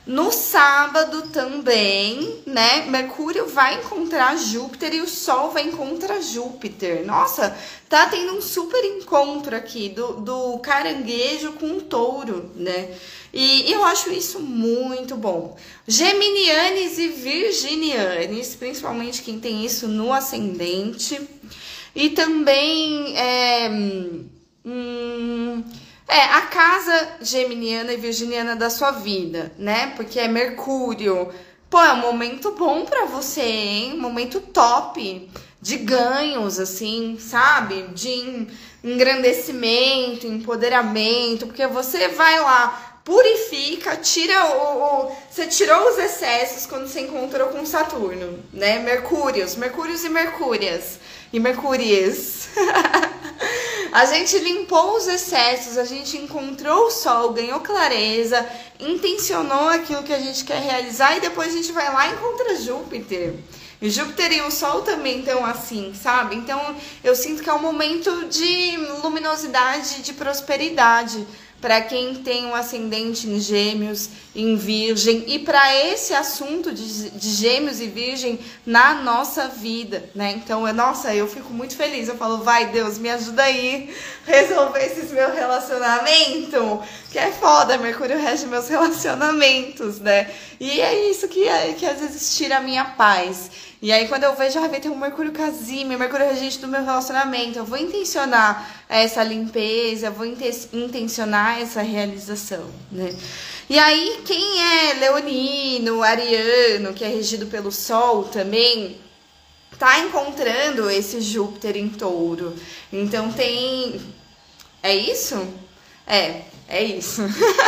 No sábado também, né? Mercúrio vai encontrar Júpiter e o Sol vai encontrar Júpiter. Nossa, tá tendo um super encontro aqui do, do caranguejo com o touro, né? E eu acho isso muito bom. Geminianes e virginianes, principalmente quem tem isso no ascendente. E também. É, hum, é, a casa geminiana e virginiana da sua vida, né? Porque é Mercúrio. Pô, é um momento bom para você, hein? Momento top de ganhos, assim, sabe? De engrandecimento, empoderamento, porque você vai lá, purifica, tira o, o, Você tirou os excessos quando você encontrou com Saturno, né? Mercúrios, Mercúrios e Mercúrias. E Mercúrias. *laughs* A gente limpou os excessos, a gente encontrou o sol, ganhou clareza, intencionou aquilo que a gente quer realizar e depois a gente vai lá e encontra Júpiter. E Júpiter e o Sol também estão assim, sabe? Então eu sinto que é um momento de luminosidade, de prosperidade para quem tem um ascendente em Gêmeos, em Virgem e para esse assunto de, de, Gêmeos e Virgem na nossa vida, né? Então, é, nossa, eu fico muito feliz. Eu falo, vai Deus, me ajuda aí resolver esses meu relacionamento, que é foda, Mercúrio rege meus relacionamentos, né? E é isso que, é, que às vezes tira a minha paz. E aí, quando eu vejo, ah, vai ter um Mercúrio Casime, Mercúrio regente do meu relacionamento, eu vou intencionar essa limpeza, eu vou intencionar essa realização, né? E aí, quem é leonino, ariano, que é regido pelo Sol também, tá encontrando esse Júpiter em touro. Então, tem. É isso? É, é isso.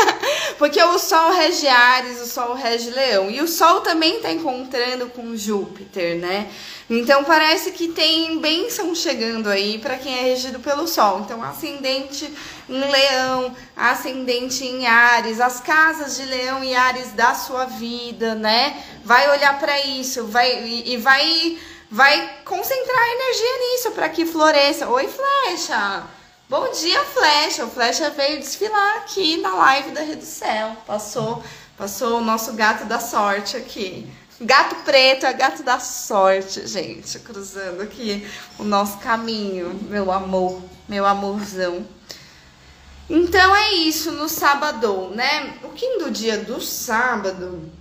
*laughs* Porque o Sol rege Ares, o Sol rege Leão. E o Sol também está encontrando com Júpiter, né? Então parece que tem bênção chegando aí para quem é regido pelo Sol. Então, ascendente em Leão, ascendente em Ares, as casas de Leão e Ares da sua vida, né? Vai olhar para isso, vai e vai vai concentrar energia nisso para que floresça. Oi, flecha. Bom dia, Flecha. O Flecha veio desfilar aqui na live da Rede Céu. Passou, passou o nosso gato da sorte aqui. Gato preto é gato da sorte, gente. Cruzando aqui o nosso caminho, meu amor, meu amorzão. Então é isso no sábado, né? O que do dia do sábado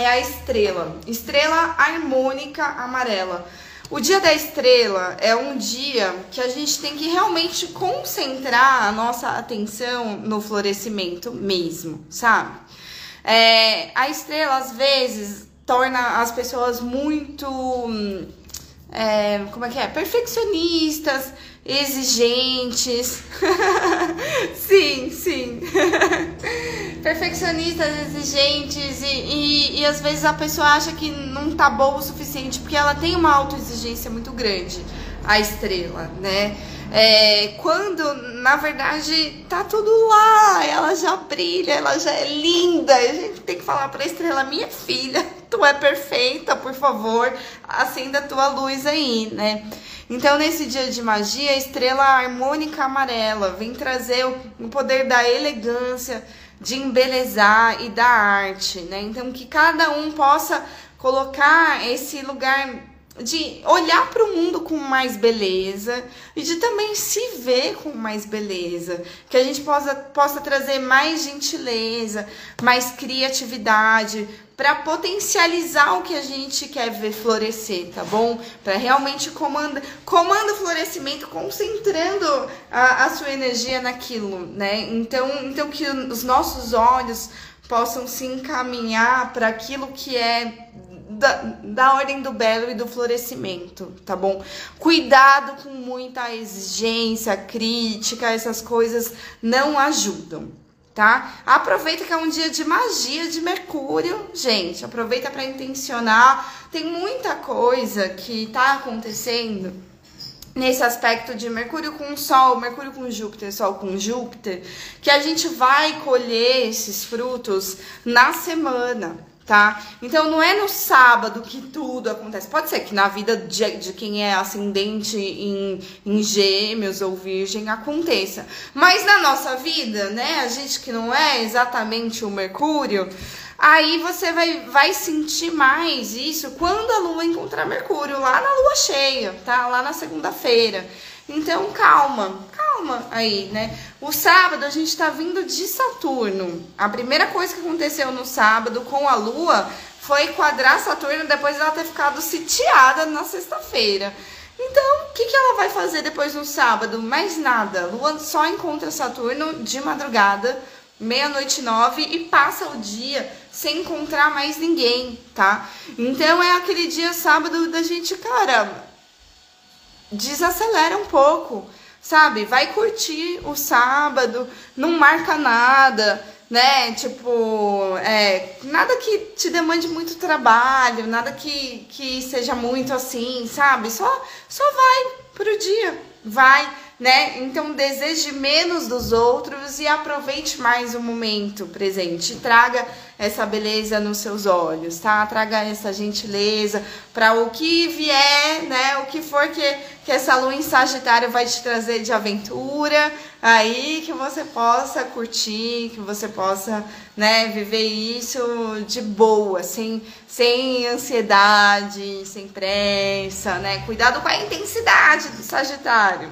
é a estrela, estrela harmônica amarela. O dia da estrela é um dia que a gente tem que realmente concentrar a nossa atenção no florescimento mesmo, sabe? É, a estrela, às vezes, torna as pessoas muito. É, como é que é? Perfeccionistas, exigentes. *laughs* sim, sim. *laughs* Perfeccionistas, exigentes e, e, e, às vezes a pessoa acha que não tá boa o suficiente porque ela tem uma autoexigência muito grande, a estrela, né? É, quando na verdade tá tudo lá, ela já brilha, ela já é linda. A gente tem que falar pra estrela, minha filha, tu é perfeita, por favor, acenda a tua luz aí, né? Então, nesse dia de magia, a estrela harmônica amarela vem trazer o poder da elegância, de embelezar e da arte, né? Então, que cada um possa colocar esse lugar de olhar para o mundo com mais beleza e de também se ver com mais beleza, que a gente possa, possa trazer mais gentileza, mais criatividade para potencializar o que a gente quer ver florescer, tá bom? Para realmente comanda, comanda o florescimento, concentrando a, a sua energia naquilo, né? Então, então que os nossos olhos possam se encaminhar para aquilo que é da, da ordem do belo e do florescimento, tá bom? Cuidado com muita exigência, crítica, essas coisas não ajudam, tá? Aproveita que é um dia de magia de Mercúrio, gente. Aproveita para intencionar. Tem muita coisa que tá acontecendo nesse aspecto de Mercúrio com Sol, Mercúrio com Júpiter, Sol com Júpiter, que a gente vai colher esses frutos na semana tá? Então não é no sábado que tudo acontece. Pode ser que na vida de, de quem é ascendente em, em gêmeos ou virgem aconteça. Mas na nossa vida, né? A gente que não é exatamente o Mercúrio, aí você vai, vai sentir mais isso quando a Lua encontrar Mercúrio, lá na Lua cheia, tá? Lá na segunda-feira. Então calma, calma aí, né? O sábado a gente está vindo de Saturno. A primeira coisa que aconteceu no sábado com a Lua foi quadrar Saturno depois dela ter ficado sitiada na sexta-feira. Então, o que, que ela vai fazer depois no sábado? Mais nada. Lua só encontra Saturno de madrugada, meia-noite nove, e passa o dia sem encontrar mais ninguém, tá? Então é aquele dia sábado da gente, cara, desacelera um pouco, sabe? Vai curtir o sábado, não marca nada, né? Tipo, é, nada que te demande muito trabalho, nada que, que seja muito assim, sabe? Só, só vai pro dia, vai né? Então deseje menos dos outros e aproveite mais o momento presente. Traga essa beleza nos seus olhos, tá? Traga essa gentileza para o que vier, né? O que for que, que essa lua em Sagitário vai te trazer de aventura, aí que você possa curtir, que você possa, né, viver isso de boa, sem, sem ansiedade, sem pressa, né? Cuidado com a intensidade do Sagitário.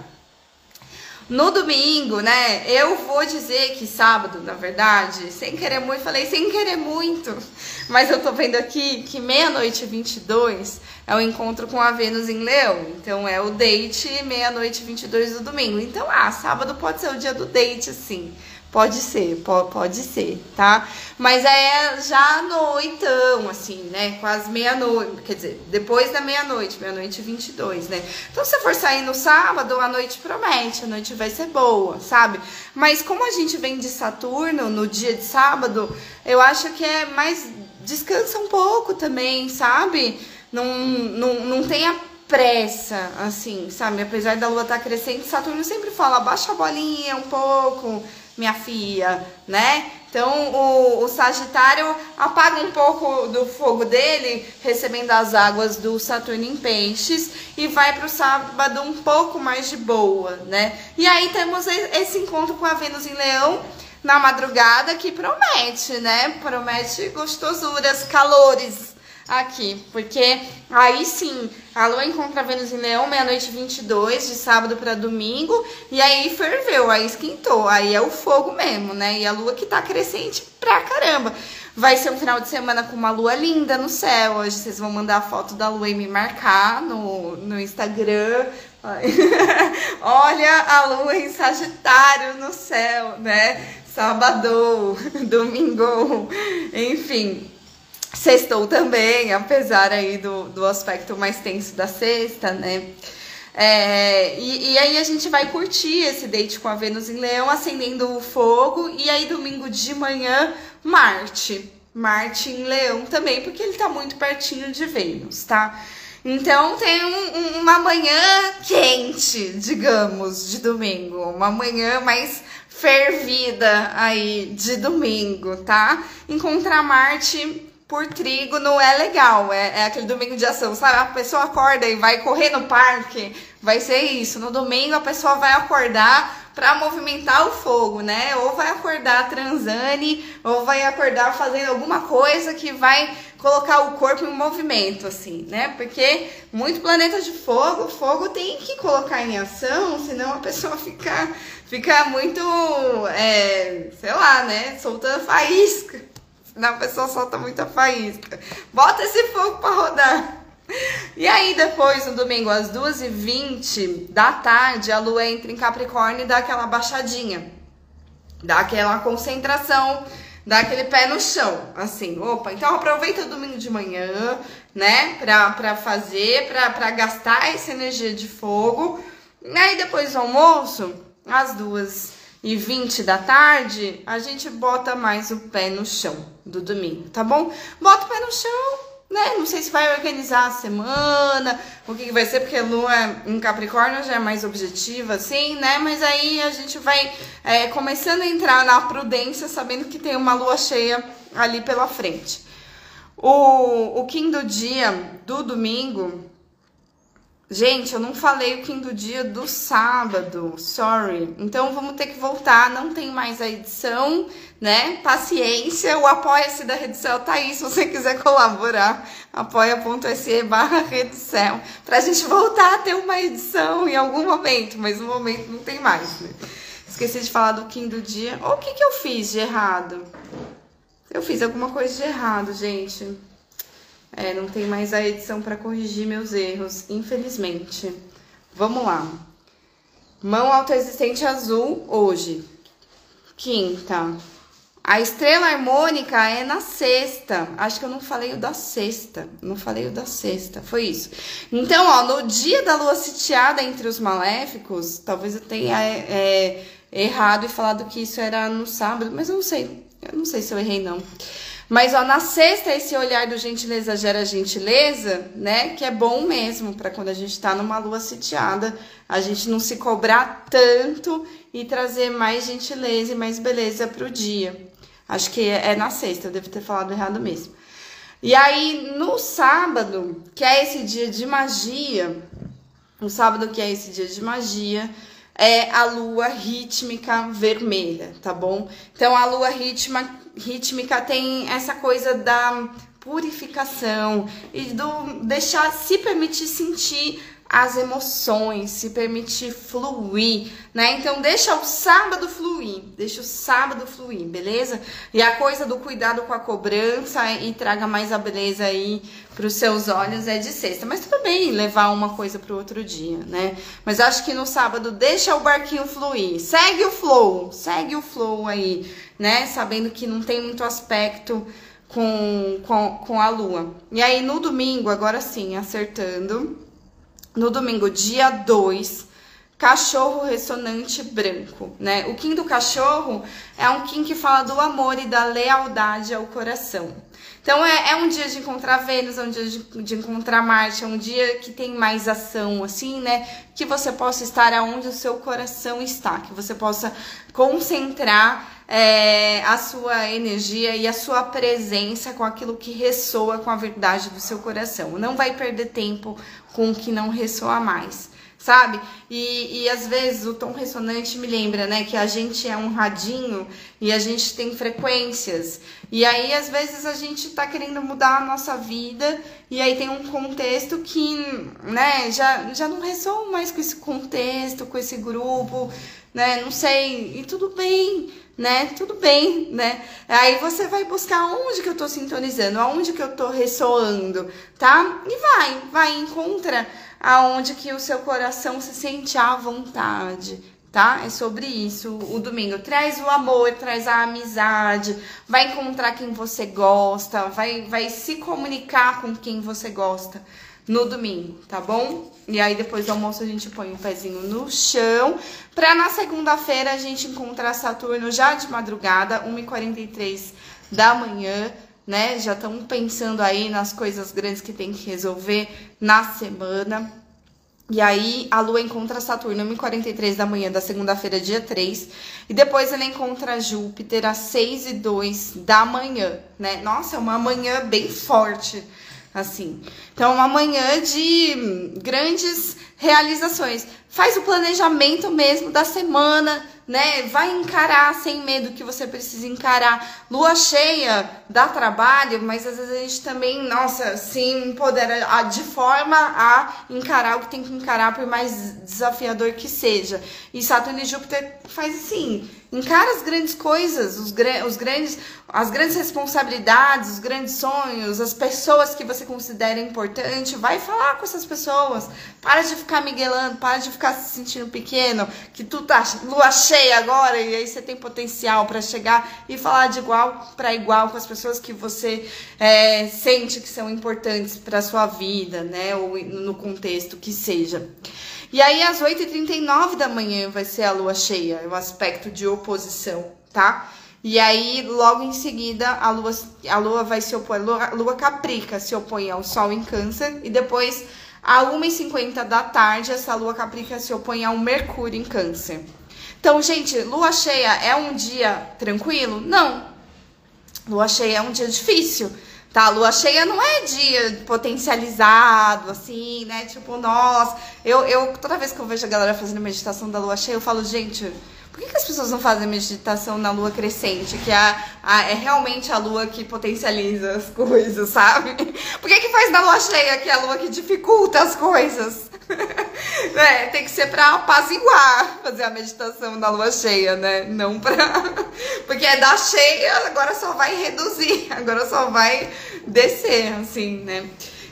No domingo, né? Eu vou dizer que sábado, na verdade, sem querer muito, falei sem querer muito, *laughs* mas eu tô vendo aqui que meia-noite 22 é o encontro com a Vênus em Leão. Então é o date meia-noite 22 do domingo. Então, ah, sábado pode ser o dia do date, assim. Pode ser, pode, ser, tá? Mas é já noitão, assim, né? Quase meia-noite, quer dizer, depois da meia-noite, meia-noite e 22, né? Então, se for sair no sábado, a noite promete, a noite vai ser boa, sabe? Mas como a gente vem de Saturno no dia de sábado, eu acho que é mais. Descansa um pouco também, sabe? Não, não, não tenha pressa, assim, sabe? Apesar da lua estar tá crescendo, Saturno sempre fala, baixa a bolinha um pouco minha filha, né? Então o, o, Sagitário apaga um pouco do fogo dele, recebendo as águas do Saturno em Peixes, e vai para o sábado um pouco mais de boa, né? E aí temos esse encontro com a Vênus em Leão na madrugada que promete, né? Promete gostosuras, calores aqui, porque aí sim, a lua encontra Vênus em Leão meia-noite 22, de sábado para domingo, e aí ferveu, aí esquentou, aí é o fogo mesmo, né? E a lua que tá crescente pra caramba. Vai ser um final de semana com uma lua linda no céu. Hoje vocês vão mandar a foto da lua e me marcar no, no Instagram. *laughs* Olha a lua em Sagitário no céu, né? Sábado, *laughs* domingo, enfim. Sextou também, apesar aí do, do aspecto mais tenso da sexta, né? É, e, e, aí a gente vai curtir esse date com a Vênus em Leão, acendendo o fogo. E aí domingo de manhã, Marte. Marte em Leão também, porque ele tá muito pertinho de Vênus, tá? Então tem um, uma manhã quente, digamos, de domingo. Uma manhã mais fervida aí de domingo, tá? Encontrar Marte por trigo não é legal, é, é, aquele domingo de ação, sabe? A pessoa acorda e vai correr no parque, vai ser isso. No domingo a pessoa vai acordar para movimentar o fogo, né? Ou vai acordar transane, ou vai acordar fazendo alguma coisa que vai colocar o corpo em movimento, assim, né? Porque muito planeta de fogo, fogo tem que colocar em ação, senão a pessoa *laughs* fica, fica muito, é, sei lá, né? Soltando faísca. Senão a pessoa solta muita faísca. Bota esse fogo para rodar. E aí, depois, no domingo, às 2h20 da tarde, a lua entra em Capricórnio e dá aquela baixadinha. Dá aquela concentração, dá aquele pé no chão. Assim, opa. Então, aproveita o domingo de manhã, né? Pra, pra fazer, pra, pra gastar essa energia de fogo. E aí, depois do almoço, às duas e 20 da tarde, a gente bota mais o pé no chão do domingo, tá bom? Bota o pé no chão, né? Não sei se vai organizar a semana, o que, que vai ser, porque a lua em Capricórnio já é mais objetiva, assim, né? Mas aí a gente vai é, começando a entrar na prudência, sabendo que tem uma lua cheia ali pela frente. O, o Kim do dia do domingo Gente, eu não falei o Kim do dia do sábado, sorry. Então vamos ter que voltar, não tem mais a edição, né? Paciência, o apoia-se da Redicel tá aí, se você quiser colaborar, apoia.se barra Redicel, pra gente voltar a ter uma edição em algum momento, mas no momento não tem mais, né? Esqueci de falar do Kim do dia. O que que eu fiz de errado? Eu fiz alguma coisa de errado, gente. É, não tem mais a edição para corrigir meus erros, infelizmente. Vamos lá. Mão autoexistente azul hoje. Quinta. A estrela harmônica é na sexta. Acho que eu não falei o da sexta. Não falei o da sexta. Foi isso. Então, ó, no dia da lua sitiada entre os maléficos, talvez eu tenha é, é, errado e falado que isso era no sábado, mas eu não sei. Eu não sei se eu errei, não. Mas ó, na sexta, esse olhar do gentileza gera gentileza, né? Que é bom mesmo para quando a gente tá numa lua sitiada, a gente não se cobrar tanto e trazer mais gentileza e mais beleza pro dia. Acho que é, é na sexta, eu devo ter falado errado mesmo. E aí, no sábado, que é esse dia de magia, no sábado que é esse dia de magia, é a lua rítmica vermelha, tá bom? Então, a lua rítmica rítmica tem essa coisa da purificação e do deixar se permitir sentir as emoções, se permitir fluir, né? Então deixa o sábado fluir, deixa o sábado fluir, beleza? E a coisa do cuidado com a cobrança e traga mais a beleza aí para os seus olhos é de sexta, mas tudo bem levar uma coisa para o outro dia, né? Mas acho que no sábado deixa o barquinho fluir, segue o flow, segue o flow aí, né? Sabendo que não tem muito aspecto com, com, com a lua. E aí no domingo, agora sim, acertando no domingo, dia 2, cachorro ressonante branco, né? O Kim do cachorro é um Kim que fala do amor e da lealdade ao coração. Então é, é um dia de encontrar Vênus, é um dia de, de, encontrar Marte, é um dia que tem mais ação, assim, né? Que você possa estar aonde o seu coração está, que você possa concentrar é, a sua energia e a sua presença com aquilo que ressoa com a verdade do seu coração. Não vai perder tempo com o que não ressoa mais sabe? E, e às vezes o tom ressonante me lembra, né, que a gente é um radinho e a gente tem frequências. E aí às vezes a gente tá querendo mudar a nossa vida e aí tem um contexto que, né, já, já não ressoa mais com esse contexto, com esse grupo. né? Não sei, e tudo bem, né? Tudo bem, né? Aí você vai buscar onde que eu tô sintonizando, aonde que eu tô ressoando, tá? E vai, vai, encontra aonde que o seu coração se sente à vontade, tá? É sobre isso o domingo. Traz o amor, traz a amizade, vai encontrar quem você gosta, vai, vai se comunicar com quem você gosta no domingo, tá bom? E aí depois do almoço a gente põe o um pezinho no chão, pra na segunda-feira a gente encontrar Saturno já de madrugada, 1h43 da manhã, né? Já estão pensando aí nas coisas grandes que tem que resolver na semana. E aí a Lua encontra Saturno 1h43 da manhã da segunda-feira, dia 3. E depois ela encontra Júpiter às 6 e 2 da manhã, né? Nossa, é uma manhã bem forte assim. Então, uma manhã de grandes realizações. Faz o planejamento mesmo da semana, né? Vai encarar sem medo que você precisa encarar. Lua cheia dá trabalho, mas às vezes a gente também, nossa, se empodera de forma a encarar o que tem que encarar, por mais desafiador que seja. E Saturno e Júpiter faz assim, encara as grandes coisas, os, os grandes, as grandes responsabilidades, os grandes sonhos, as pessoas que você considera importante, vai falar com essas pessoas. Para de ficar miguelando, para de ficar se sentindo pequeno, que tu tá lua cheia agora e aí você tem potencial para chegar e falar de igual para igual com as pessoas que você é, sente que são importantes para sua vida, né? Ou no contexto que seja. E aí, às 8h39 da manhã vai ser a lua cheia, o aspecto de oposição, tá? E aí, logo em seguida, a lua, a lua vai se opor, a lua, lua caprica se opõe ao sol em câncer, e depois, a 1h50 da tarde, essa lua caprica se opõe ao mercúrio em câncer. Então, gente, lua cheia é um dia tranquilo? Não. Lua cheia é um dia difícil. Tá, lua cheia não é dia potencializado, assim, né? Tipo, nossa, eu, eu toda vez que eu vejo a galera fazendo meditação da lua cheia, eu falo, gente, por que, que as pessoas não fazem meditação na lua crescente, que é, a, a, é realmente a lua que potencializa as coisas, sabe? *laughs* Por que, que faz na lua cheia, que é a lua que dificulta as coisas? *laughs* é, tem que ser pra apaziguar fazer a meditação da lua cheia, né? Não pra. *laughs* Porque é da cheia, agora só vai reduzir, *laughs* agora só vai descer, assim, né?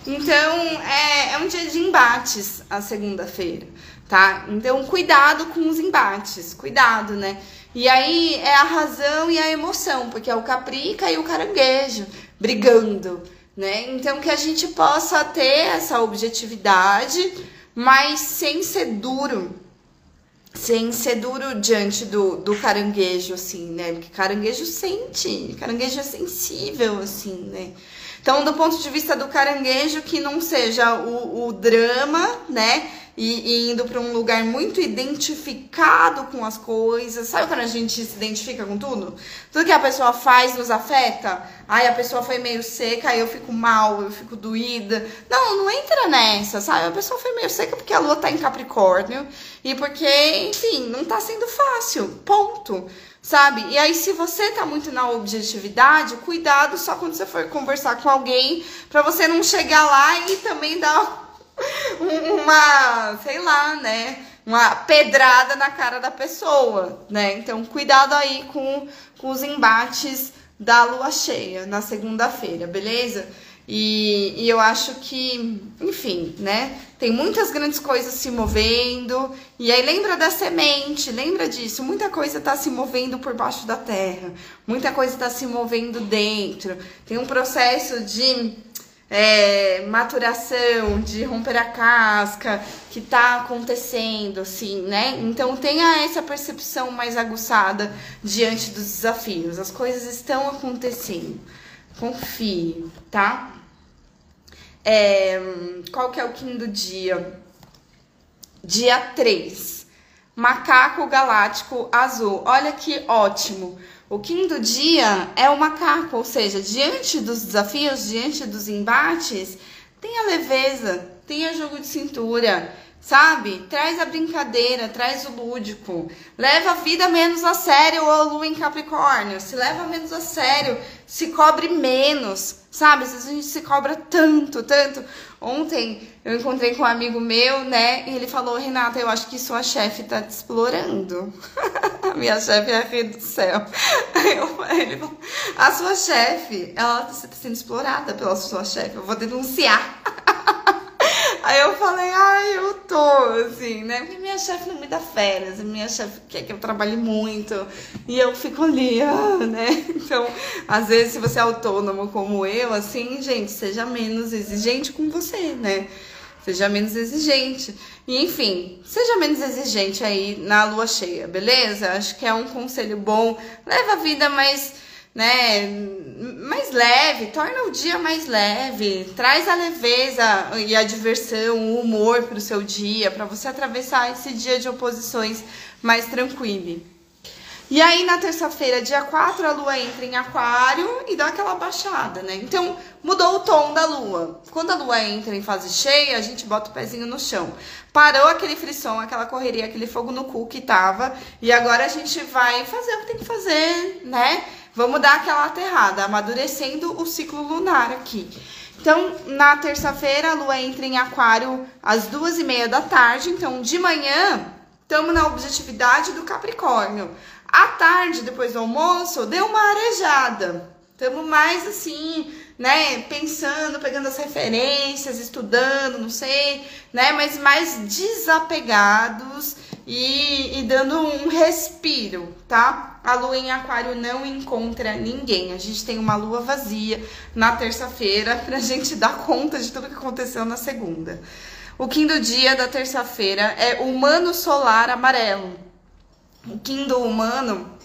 Então, é, é um dia de embates a segunda-feira tá? Então, cuidado com os embates, cuidado, né? E aí é a razão e a emoção, porque é o caprica e o caranguejo brigando, né? Então, que a gente possa ter essa objetividade, mas sem ser duro, sem ser duro diante do, do caranguejo, assim, né? Porque caranguejo sente, caranguejo é sensível, assim, né? Então, do ponto de vista do caranguejo, que não seja o, o drama, né? E, e indo para um lugar muito identificado com as coisas. Sabe quando a gente se identifica com tudo? Tudo que a pessoa faz nos afeta. Ai, a pessoa foi meio seca, aí eu fico mal, eu fico doída. Não, não entra nessa, sabe? A pessoa foi meio seca porque a lua tá em Capricórnio e porque, enfim, não tá sendo fácil. Ponto sabe? E aí, se você tá muito na objetividade, cuidado só quando você for conversar com alguém, para você não chegar lá e também dar uma, sei lá, né? Uma pedrada na cara da pessoa, né? Então, cuidado aí com, com os embates da lua cheia na segunda-feira, beleza? E, e, eu acho que, enfim, né? Tem muitas grandes coisas se movendo. E aí lembra da semente, lembra disso. Muita coisa está se movendo por baixo da terra. Muita coisa está se movendo dentro. Tem um processo de é, maturação, de romper a casca que está acontecendo, assim, né? Então tenha essa percepção mais aguçada diante dos desafios. As coisas estão acontecendo. Confie, tá? É, qual que é o quinto dia? Dia 3. Macaco galáctico azul. Olha que ótimo. O quinto dia é o macaco, ou seja, diante dos desafios, diante dos embates, tenha leveza, tenha jogo de cintura, sabe? Traz a brincadeira, traz o lúdico. Leva a vida menos a sério, ô Lua em Capricórnio. Se leva menos a sério, se cobre menos, sabe? Às vezes a gente se cobra tanto, tanto. Ontem eu encontrei com um amigo meu, né? E ele falou: Renata, eu acho que sua chefe tá te explorando. *laughs* Minha chefe é rede do céu. Eu, ele falou: A sua chefe, ela tá sendo explorada pela sua chefe. Eu vou denunciar. *laughs* Aí eu falei, ai, eu tô, assim, né? Porque minha chefe não me dá férias, minha chefe quer que eu trabalhe muito. E eu fico ali, ah, né? *laughs* Então, às vezes, se você é autônomo como eu, assim, gente, seja menos exigente com você, né? Seja menos exigente. E, enfim, seja menos exigente aí na lua cheia, beleza? Acho que é um conselho bom. Leva a vida mais né, mais leve, torna o dia mais leve, traz a leveza e a diversão, o humor para o seu dia, para você atravessar esse dia de oposições mais tranquilo. E aí na terça-feira, dia 4, a lua entra em aquário e dá aquela baixada, né? Então mudou o tom da lua. Quando a lua entra em fase cheia, a gente bota o pezinho no chão. Parou aquele frisson, aquela correria, aquele fogo no cu que tava. E agora a gente vai fazer o que tem que fazer, né? Vamos dar aquela aterrada, amadurecendo o ciclo lunar aqui. Então, na terça-feira, a lua entra em aquário às duas e meia da tarde. Então, de manhã, estamos na objetividade do Capricórnio. À tarde, depois do almoço, deu uma arejada. Estamos mais assim, né, pensando, pegando as referências, estudando, não sei, né, mas mais desapegados e, e dando um respiro, tá? A lua em aquário não encontra ninguém. A gente tem uma lua vazia na terça-feira *laughs* pra gente dar conta de tudo que aconteceu na segunda. O quinto dia da terça-feira é humano solar amarelo. O quinto humano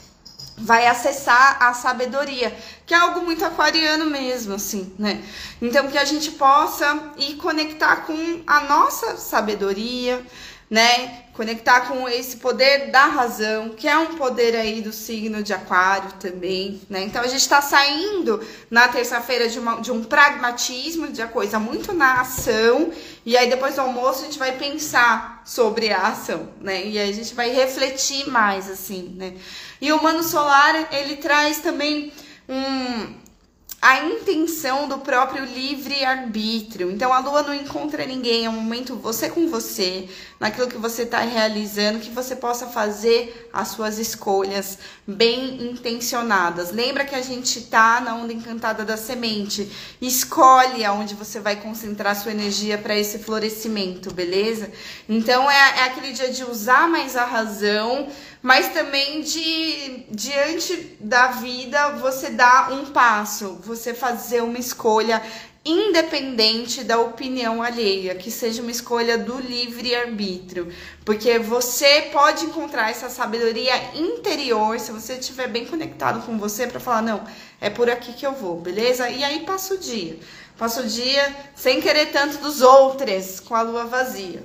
vai acessar a sabedoria, que é algo muito aquariano mesmo, assim, né? Então que a gente possa ir conectar com a nossa sabedoria, né? Conectar com esse poder da razão, que é um poder aí do signo de Aquário também, né? Então a gente está saindo na terça-feira de, de um pragmatismo, de uma coisa muito na ação, e aí depois do almoço a gente vai pensar sobre a ação, né? E aí a gente vai refletir mais, assim, né? E o Humano Solar, ele traz também um a intenção do próprio livre-arbítrio. Então a lua não encontra ninguém, é um momento você com você, naquilo que você está realizando, que você possa fazer as suas escolhas bem intencionadas. Lembra que a gente está na onda encantada da semente. Escolhe aonde você vai concentrar sua energia para esse florescimento, beleza? Então é, é aquele dia de usar mais a razão mas também de diante da vida você dar um passo, você fazer uma escolha independente da opinião alheia, que seja uma escolha do livre arbítrio, porque você pode encontrar essa sabedoria interior se você estiver bem conectado com você para falar não, é por aqui que eu vou, beleza? E aí passa o dia. Passa o dia sem querer tanto dos outros, com a lua vazia.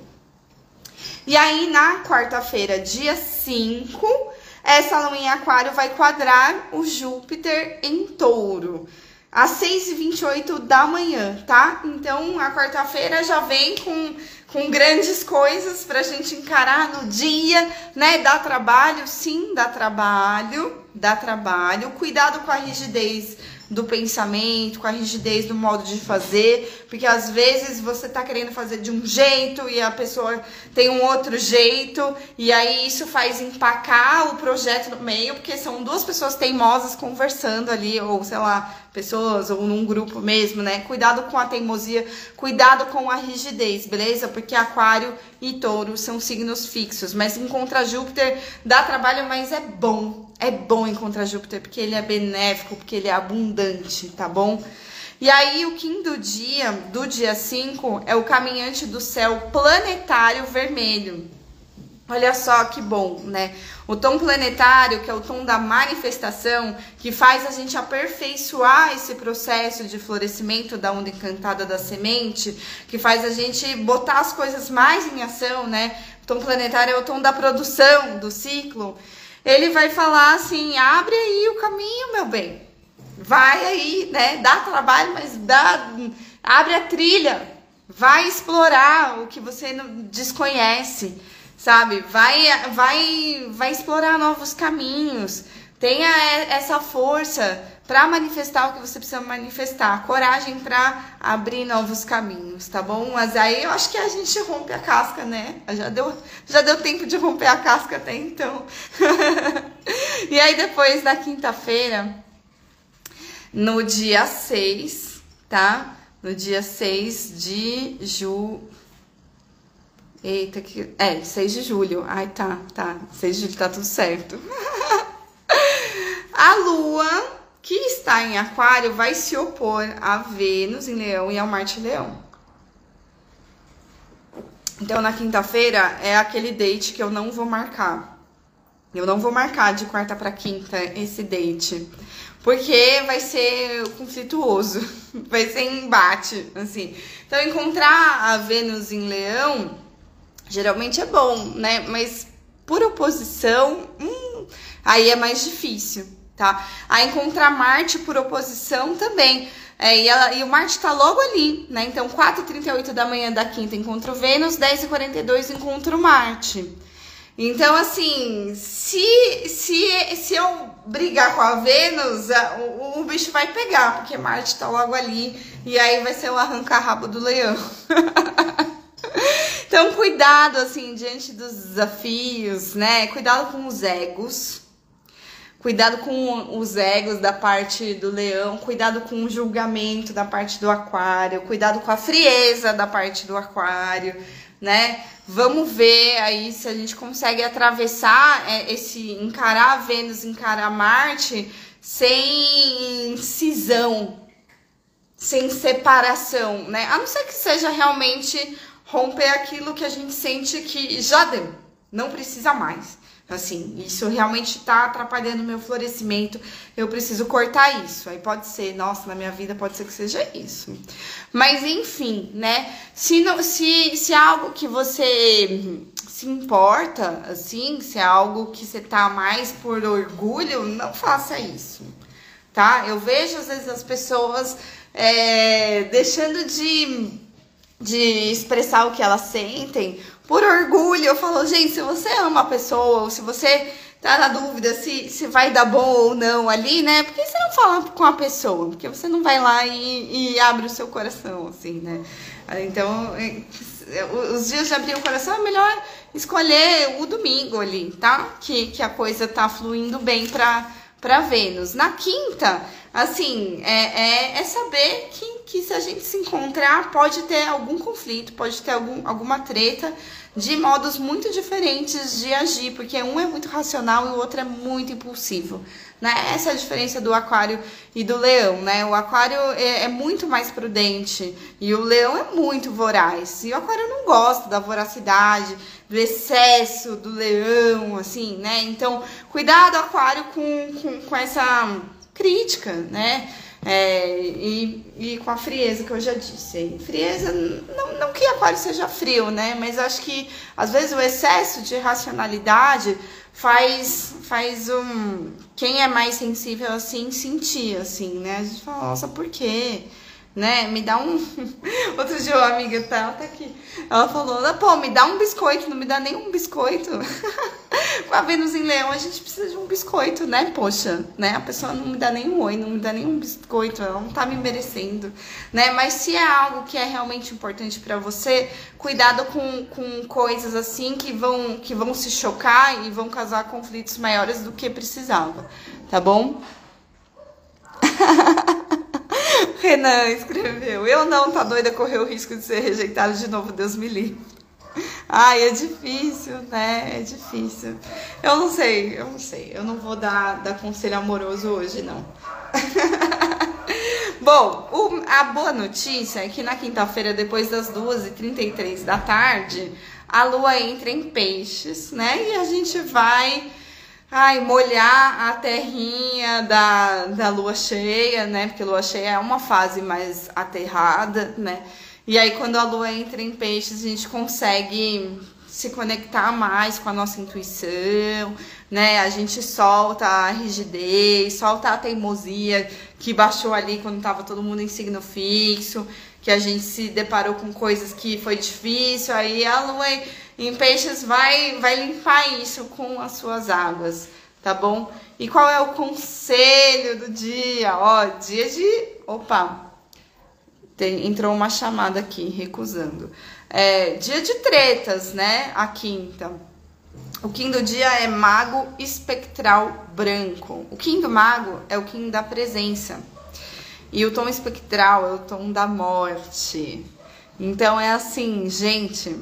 E aí, na quarta-feira, dia 5, essa lua em aquário vai quadrar o Júpiter em touro. Às 6h28 da manhã, tá? Então, a quarta-feira já vem com, com grandes coisas pra gente encarar no dia, né? Dá trabalho? Sim, dá trabalho. Dá trabalho. Cuidado com a rigidez do pensamento, com a rigidez do modo de fazer, porque às vezes você tá querendo fazer de um jeito e a pessoa tem um outro jeito, e aí isso faz empacar o projeto no meio, porque são duas pessoas teimosas conversando ali, ou sei lá, pessoas, ou num grupo mesmo, né? Cuidado com a teimosia, cuidado com a rigidez, beleza? Porque Aquário e Touro são signos fixos, mas encontra Júpiter dá trabalho, mas é bom, é bom encontrar Júpiter porque ele é benéfico, porque ele é abundante, tá bom? E aí, o quinto dia, do dia 5, é o caminhante do céu planetário vermelho. Olha só que bom, né? O tom planetário, que é o tom da manifestação, que faz a gente aperfeiçoar esse processo de florescimento da onda encantada da semente, que faz a gente botar as coisas mais em ação, né? O tom planetário é o tom da produção do ciclo ele vai falar assim: abre aí o caminho, meu bem. Vai aí, né? Dá trabalho, mas dá, abre a trilha, Vai explorar o que você desconhece, sabe? Vai, vai, vai explorar novos caminhos. Tenha essa força para manifestar o que você precisa manifestar, coragem para abrir novos caminhos, tá bom? Mas aí eu acho que a gente rompe a casca, né? Já deu, já deu tempo de romper a casca até então. *laughs* e aí depois da quinta-feira, no dia 6, tá? No dia 6 de julho. Eita, que. É, 6 de julho. Ai, tá, tá. 6 de julho tá tudo certo. *laughs* a lua que está em Aquário vai se opor a Vênus em Leão e ao Marte em Leão. Então, na quinta-feira é aquele date que eu não vou marcar. Eu não vou marcar de quarta para quinta esse date, porque vai ser conflituoso, *laughs* vai ser embate, assim. Então, encontrar a Vênus em Leão geralmente é bom, né? Mas por oposição, hum, aí é mais difícil tá? A encontrar Marte por oposição também. É, e, ela, e, o Marte está logo ali, né? Então, 4h38 da manhã da quinta encontro Vênus, 10h42 encontro Marte. Então, assim, se, se, se eu brigar com a Vênus, o, o bicho vai pegar, porque Marte está logo ali, e aí vai ser o arranca-rabo do leão. *laughs* então, cuidado, assim, diante dos desafios, né? Cuidado com os egos, Cuidado com os egos da parte do leão, cuidado com o julgamento da parte do aquário, cuidado com a frieza da parte do aquário, né? Vamos ver aí se a gente consegue atravessar é, esse encarar Vênus, encarar Marte sem cisão, sem separação, né? A não ser que seja realmente romper aquilo que a gente sente que já deu, não precisa mais. Assim, isso realmente tá atrapalhando o meu florescimento. Eu preciso cortar isso. Aí pode ser, nossa, na minha vida pode ser que seja isso. Mas enfim, né? Se, não, se, se é algo que você se importa, assim, se é algo que você tá mais por orgulho, não faça isso. Tá? Eu vejo às vezes as pessoas é, deixando de, de expressar o que elas sentem por orgulho, eu falo, gente, se você ama a pessoa, ou se você tá na dúvida se, se vai dar bom ou não ali, né? Por que você não fala com a pessoa? Porque você não vai lá e, e abre o seu coração, assim, né? Então, é, os dias de abrir o coração é melhor escolher o domingo ali, tá? Que, que a coisa tá fluindo bem pra, pra Vênus. Na quinta, assim, é, é, é, saber que, que se a gente se encontrar, pode ter algum conflito, pode ter algum, alguma treta de modos muito diferentes de agir, porque um é muito racional e o outro é muito impulsivo. Né? Essa é a diferença do aquário e do leão, né? O aquário é, é, muito mais prudente e o leão é muito voraz. E o aquário não gosta da voracidade, do excesso do leão, assim, né? Então, cuidado, aquário, com, com, com essa crítica, né? É, e, e com a frieza que eu já disse. Frieza, não, não que aquário seja frio, né? Mas acho que às vezes o excesso de racionalidade faz, faz um. Quem é mais sensível assim sentir, assim, né? A gente fala, nossa, por quê? Né? Me dá um. *laughs* Outro dia uma amiga tá, tá aqui. Ela falou: pô, me dá um biscoito, não me dá nenhum biscoito. *laughs* Com a Vênus em Leão, a gente precisa de um biscoito, né? Poxa, né? A pessoa não me dá nenhum oi, não me dá nenhum biscoito, ela não tá me merecendo, né? Mas se é algo que é realmente importante para você, cuidado com, com coisas assim que vão, que vão se chocar e vão causar conflitos maiores do que precisava, tá bom? *laughs* *laughs* Renan escreveu: Eu não, tá doida, correr o risco de ser rejeitado de novo, Deus me livre. *laughs* Ai, é difícil, né? É difícil. Eu não sei, eu não sei. Eu não vou dar, dar conselho amoroso hoje, não. *laughs* Bom, o, a boa notícia é que na quinta-feira, depois das 2h33 da tarde, a lua entra em peixes, né? E a gente vai ai, molhar a terrinha da, da lua cheia, né? Porque lua cheia é uma fase mais aterrada, né? E aí, quando a lua entra em peixes, a gente consegue se conectar mais com a nossa intuição, né? A gente solta a rigidez, solta a teimosia que baixou ali quando tava todo mundo em signo fixo, que a gente se deparou com coisas que foi difícil, aí a lua em peixes vai vai limpar isso com as suas águas, tá bom? E qual é o conselho do dia? Ó, dia de, opa, tem, entrou uma chamada aqui, recusando. É, dia de tretas, né? A quinta. O Kim do dia é mago espectral branco. O Kim do mago é o Kim da presença. E o tom espectral é o tom da morte. Então é assim, gente,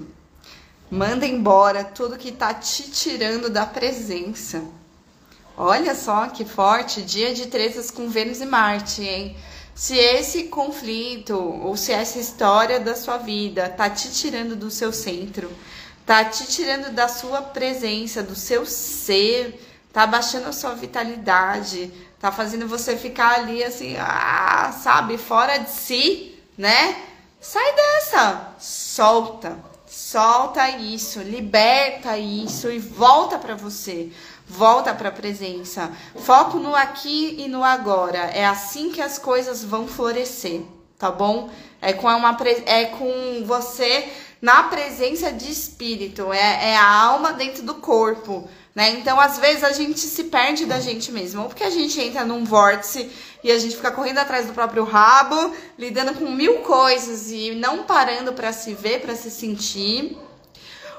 manda embora tudo que tá te tirando da presença. Olha só que forte, dia de tretas com Vênus e Marte, hein? Se esse conflito ou se essa história da sua vida tá te tirando do seu centro, tá te tirando da sua presença, do seu ser, tá baixando a sua vitalidade, tá fazendo você ficar ali assim, ah, sabe, fora de si, né? Sai dessa, solta, solta isso, liberta isso e volta para você. Volta para a presença. Foco no aqui e no agora. É assim que as coisas vão florescer, tá bom? É com uma é com você na presença de espírito. É, é a alma dentro do corpo. Né? Então, às vezes, a gente se perde da gente mesmo, ou porque a gente entra num vórtice e a gente fica correndo atrás do próprio rabo, lidando com mil coisas e não parando para se ver, para se sentir.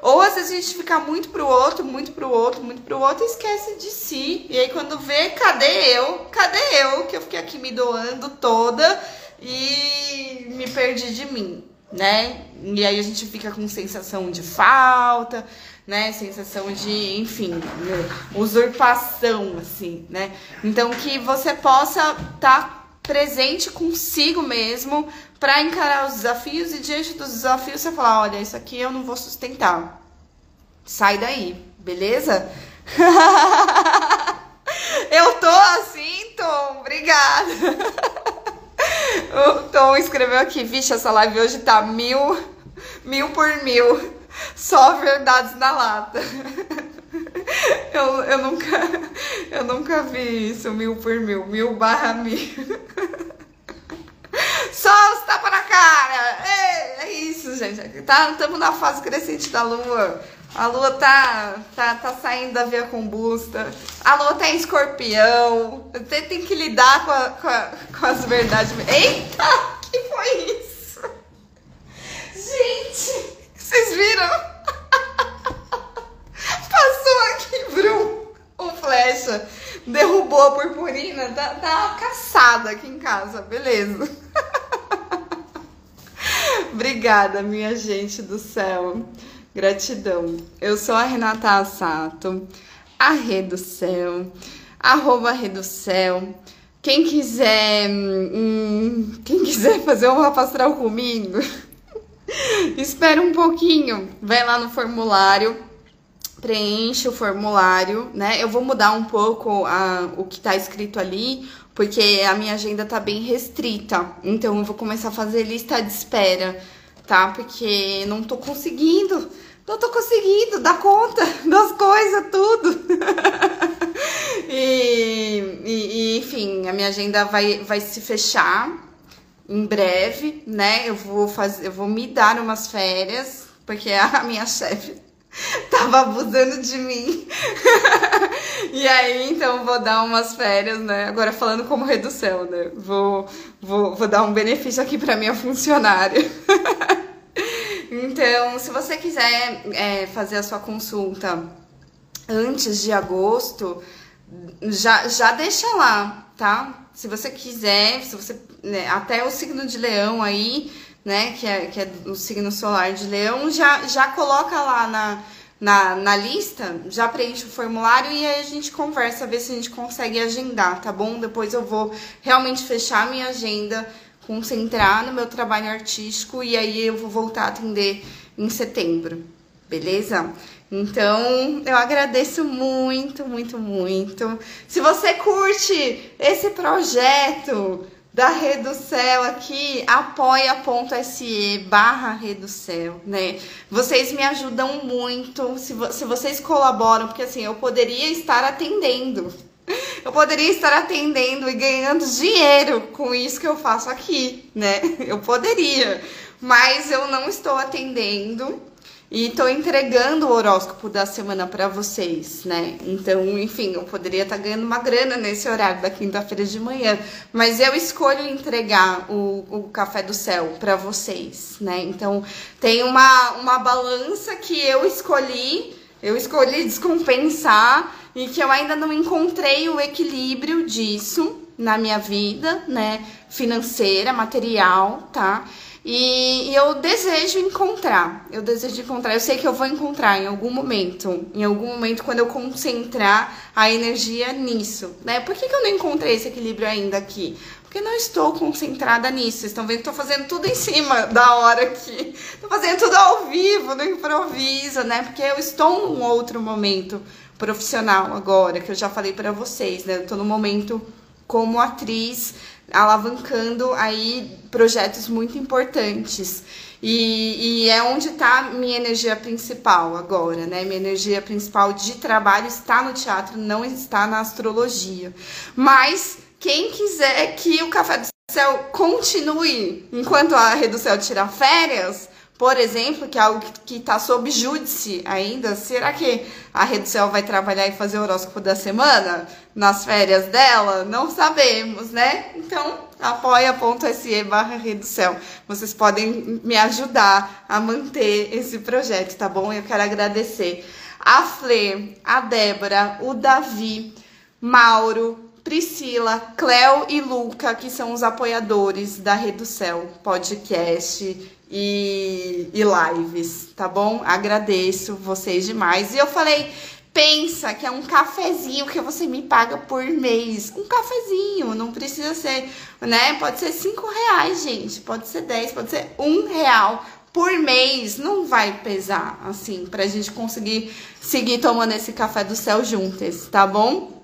Ou às vezes a gente fica muito pro outro, muito pro outro, muito pro outro e esquece de si. E aí quando vê, cadê eu? Cadê eu? Que eu fiquei aqui me doando toda e me perdi de mim, né? E aí a gente fica com sensação de falta, né? Sensação de, enfim, usurpação, assim, né? Então que você possa estar tá presente consigo mesmo para encarar os desafios e diante dos desafios você falar, olha, isso aqui eu não vou sustentar. Sai daí, beleza? *laughs* eu tô assim, Tom, obrigada. *laughs* o Tom escreveu aqui, vixe, essa live hoje tá mil, mil por mil. Só verdades na lata. *laughs* Eu, eu, nunca, eu nunca vi isso, mil por mil, mil barra mil. *laughs* Só os tapa na cara! É, é isso, gente. Estamos tá, na fase crescente da lua. A lua tá, tá, tá saindo da via combusta. A lua tá em escorpião. Você tem que lidar com, a, com, a, com as verdades. Eita! *laughs* que foi isso? Gente, vocês viram? Passou aqui, Brum, um flecha. Derrubou a purpurina. Tá, tá caçada aqui em casa, beleza. Obrigada, minha gente do céu. Gratidão. Eu sou a Renata Assato, a Rê do Céu, arroba Rê do Céu. Quem quiser, hum, quem quiser fazer um mapa astral comigo, *laughs* espera um pouquinho, vai lá no formulário, preenche o formulário, né? Eu vou mudar um pouco a, o que tá escrito ali, porque a minha agenda tá bem restrita. Então eu vou começar a fazer lista de espera, tá? Porque não tô conseguindo, não tô conseguindo dar conta *laughs* das coisas, tudo. *laughs* e, e, enfim, a minha agenda vai, vai se fechar em breve, né? Eu vou fazer, eu vou me dar umas férias, porque a *laughs* minha chefe tava abusando de mim. *laughs* e aí, então, vou dar umas férias, né? Agora falando como redução, né? Vou, vou, vou dar um benefício aqui para minha funcionária. *laughs* então, se você quiser é, fazer a sua consulta antes de agosto, já, já deixa lá, tá? Se você quiser, se você né, até o signo de leão aí, né, que é, que é o signo solar de leão, já, já coloca lá na, na, na lista, já preenche o formulário e aí a gente conversa, ver se a gente consegue agendar, tá bom? Depois eu vou realmente fechar minha agenda, concentrar no meu trabalho artístico e aí eu vou voltar a atender em setembro, beleza? Então, eu agradeço muito, muito, muito. Se você curte esse projeto, da Reducel aqui, apoia.se barra Reducel, né? Vocês me ajudam muito, se, vo se vocês colaboram, porque assim, eu poderia estar atendendo, eu poderia estar atendendo e ganhando dinheiro com isso que eu faço aqui, né? Eu poderia, mas eu não estou atendendo e tô entregando o horóscopo da semana para vocês, né? Então, enfim, eu poderia estar tá ganhando uma grana nesse horário da quinta-feira de manhã, mas eu escolho entregar o, o café do céu para vocês, né? Então, tem uma, uma balança que eu escolhi, eu escolhi descompensar e que eu ainda não encontrei o equilíbrio disso na minha vida, né? Financeira, material, tá? E, e, eu desejo encontrar, eu desejo encontrar, eu sei que eu vou encontrar em algum momento, em algum momento quando eu concentrar a energia nisso, né? Por que, que eu não encontrei esse equilíbrio ainda aqui? Porque não estou concentrada nisso. Vocês estão vendo que estou fazendo tudo em cima *laughs* da hora aqui. Estou fazendo tudo ao vivo, no improviso, né? Porque eu estou num outro momento profissional agora, que eu já falei para vocês, né? Eu estou no momento como atriz alavancando aí projetos muito importantes. E, e é onde está minha energia principal agora, né? Minha energia principal de trabalho está no teatro, não está na astrologia. Mas quem quiser que o Café do Céu continue enquanto a Reducel tirar férias, por exemplo, que é algo que está sob júdice ainda, será que a Reducel vai trabalhar e fazer o horóscopo da semana nas férias dela? Não sabemos, né? Então, apoia.se barra Reducel. Vocês podem me ajudar a manter esse projeto, tá bom? Eu quero agradecer a Flê, a Débora, o Davi, Mauro, Priscila, Cléo e Luca, que são os apoiadores da Reducel Podcast e, e lives, tá bom? Agradeço vocês demais. E eu falei, pensa que é um cafezinho que você me paga por mês. Um cafezinho, não precisa ser, né? Pode ser cinco reais, gente. Pode ser dez, pode ser um real por mês. Não vai pesar, assim, pra gente conseguir seguir tomando esse café do céu juntas, tá bom?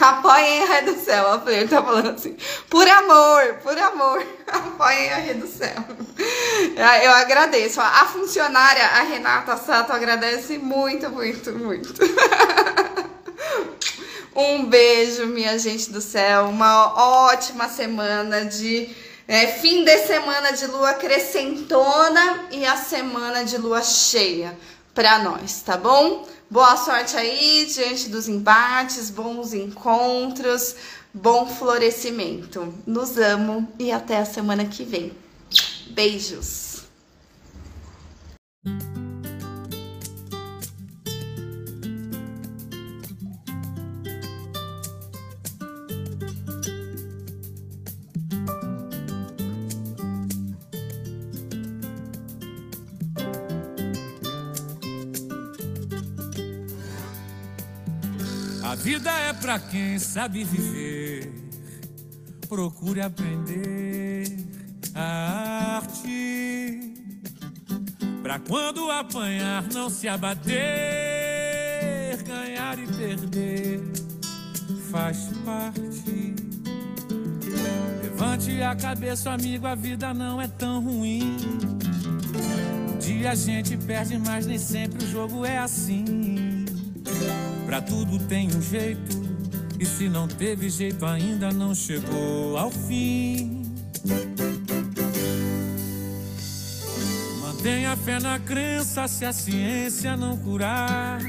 Apoiem a Céu. A Fleur tá falando assim. Por amor, por amor, *laughs* apoiem a Céu. Ah, eu agradeço. A funcionária, a Renata Sato, agradece muito, muito, muito. *laughs* Um beijo, minha gente do céu. Uma ótima semana de é, fim de semana de lua crescentona e a semana de lua cheia para nós, tá bom? Boa sorte aí diante dos embates, bons encontros, bom florescimento. Nos amo e até a semana que vem. Beijos! Pra quem sabe viver. Procure aprender a arte. Pra quando apanhar, não se abater. Ganhar e perder faz parte. Levante a cabeça, amigo, a vida não é tão ruim. Um dia a gente perde, mas nem sempre o jogo é assim. Pra tudo tem um jeito, e se não teve jeito, ainda não chegou ao fim. Mantenha fé na crença se a ciência não curar.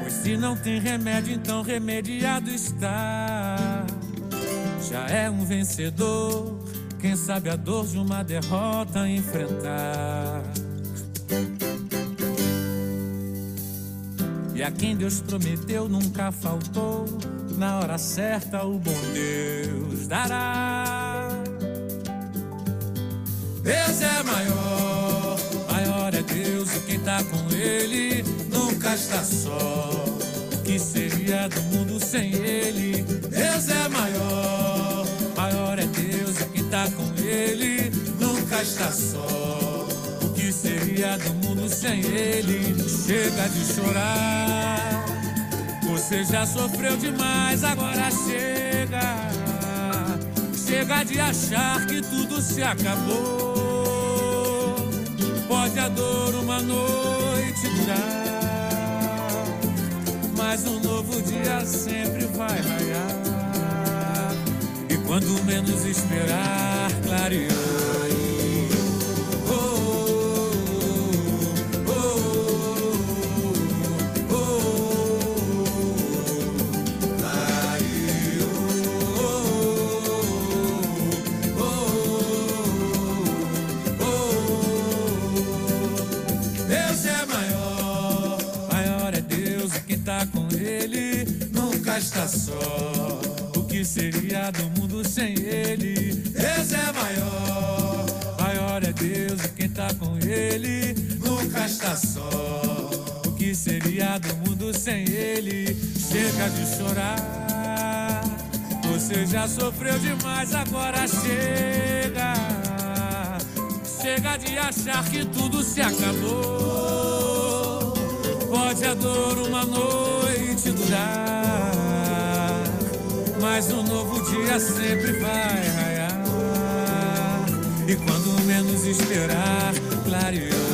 Pois se não tem remédio, então remediado está. Já é um vencedor, quem sabe a dor de uma derrota enfrentar. E a quem Deus prometeu nunca faltou. Na hora certa, o bom Deus dará. Deus é maior, maior é Deus e quem tá com Ele nunca está só. O que seria do mundo sem Ele? Deus é maior, maior é Deus e quem tá com Ele nunca está só que seria do mundo sem ele? Chega de chorar. Você já sofreu demais, agora chega. Chega de achar que tudo se acabou. Pode a dor uma noite durar, mas um novo dia sempre vai raiar. E quando menos esperar, clarear. Está só. O que seria do mundo sem Ele? Deus é maior, maior é Deus e quem tá com Ele nunca está só. O que seria do mundo sem Ele? Chega de chorar. Você já sofreu demais, agora chega. Chega de achar que tudo se acabou. Pode a dor uma noite durar, mas um novo dia sempre vai raiar. E quando menos esperar, clarear. Oh,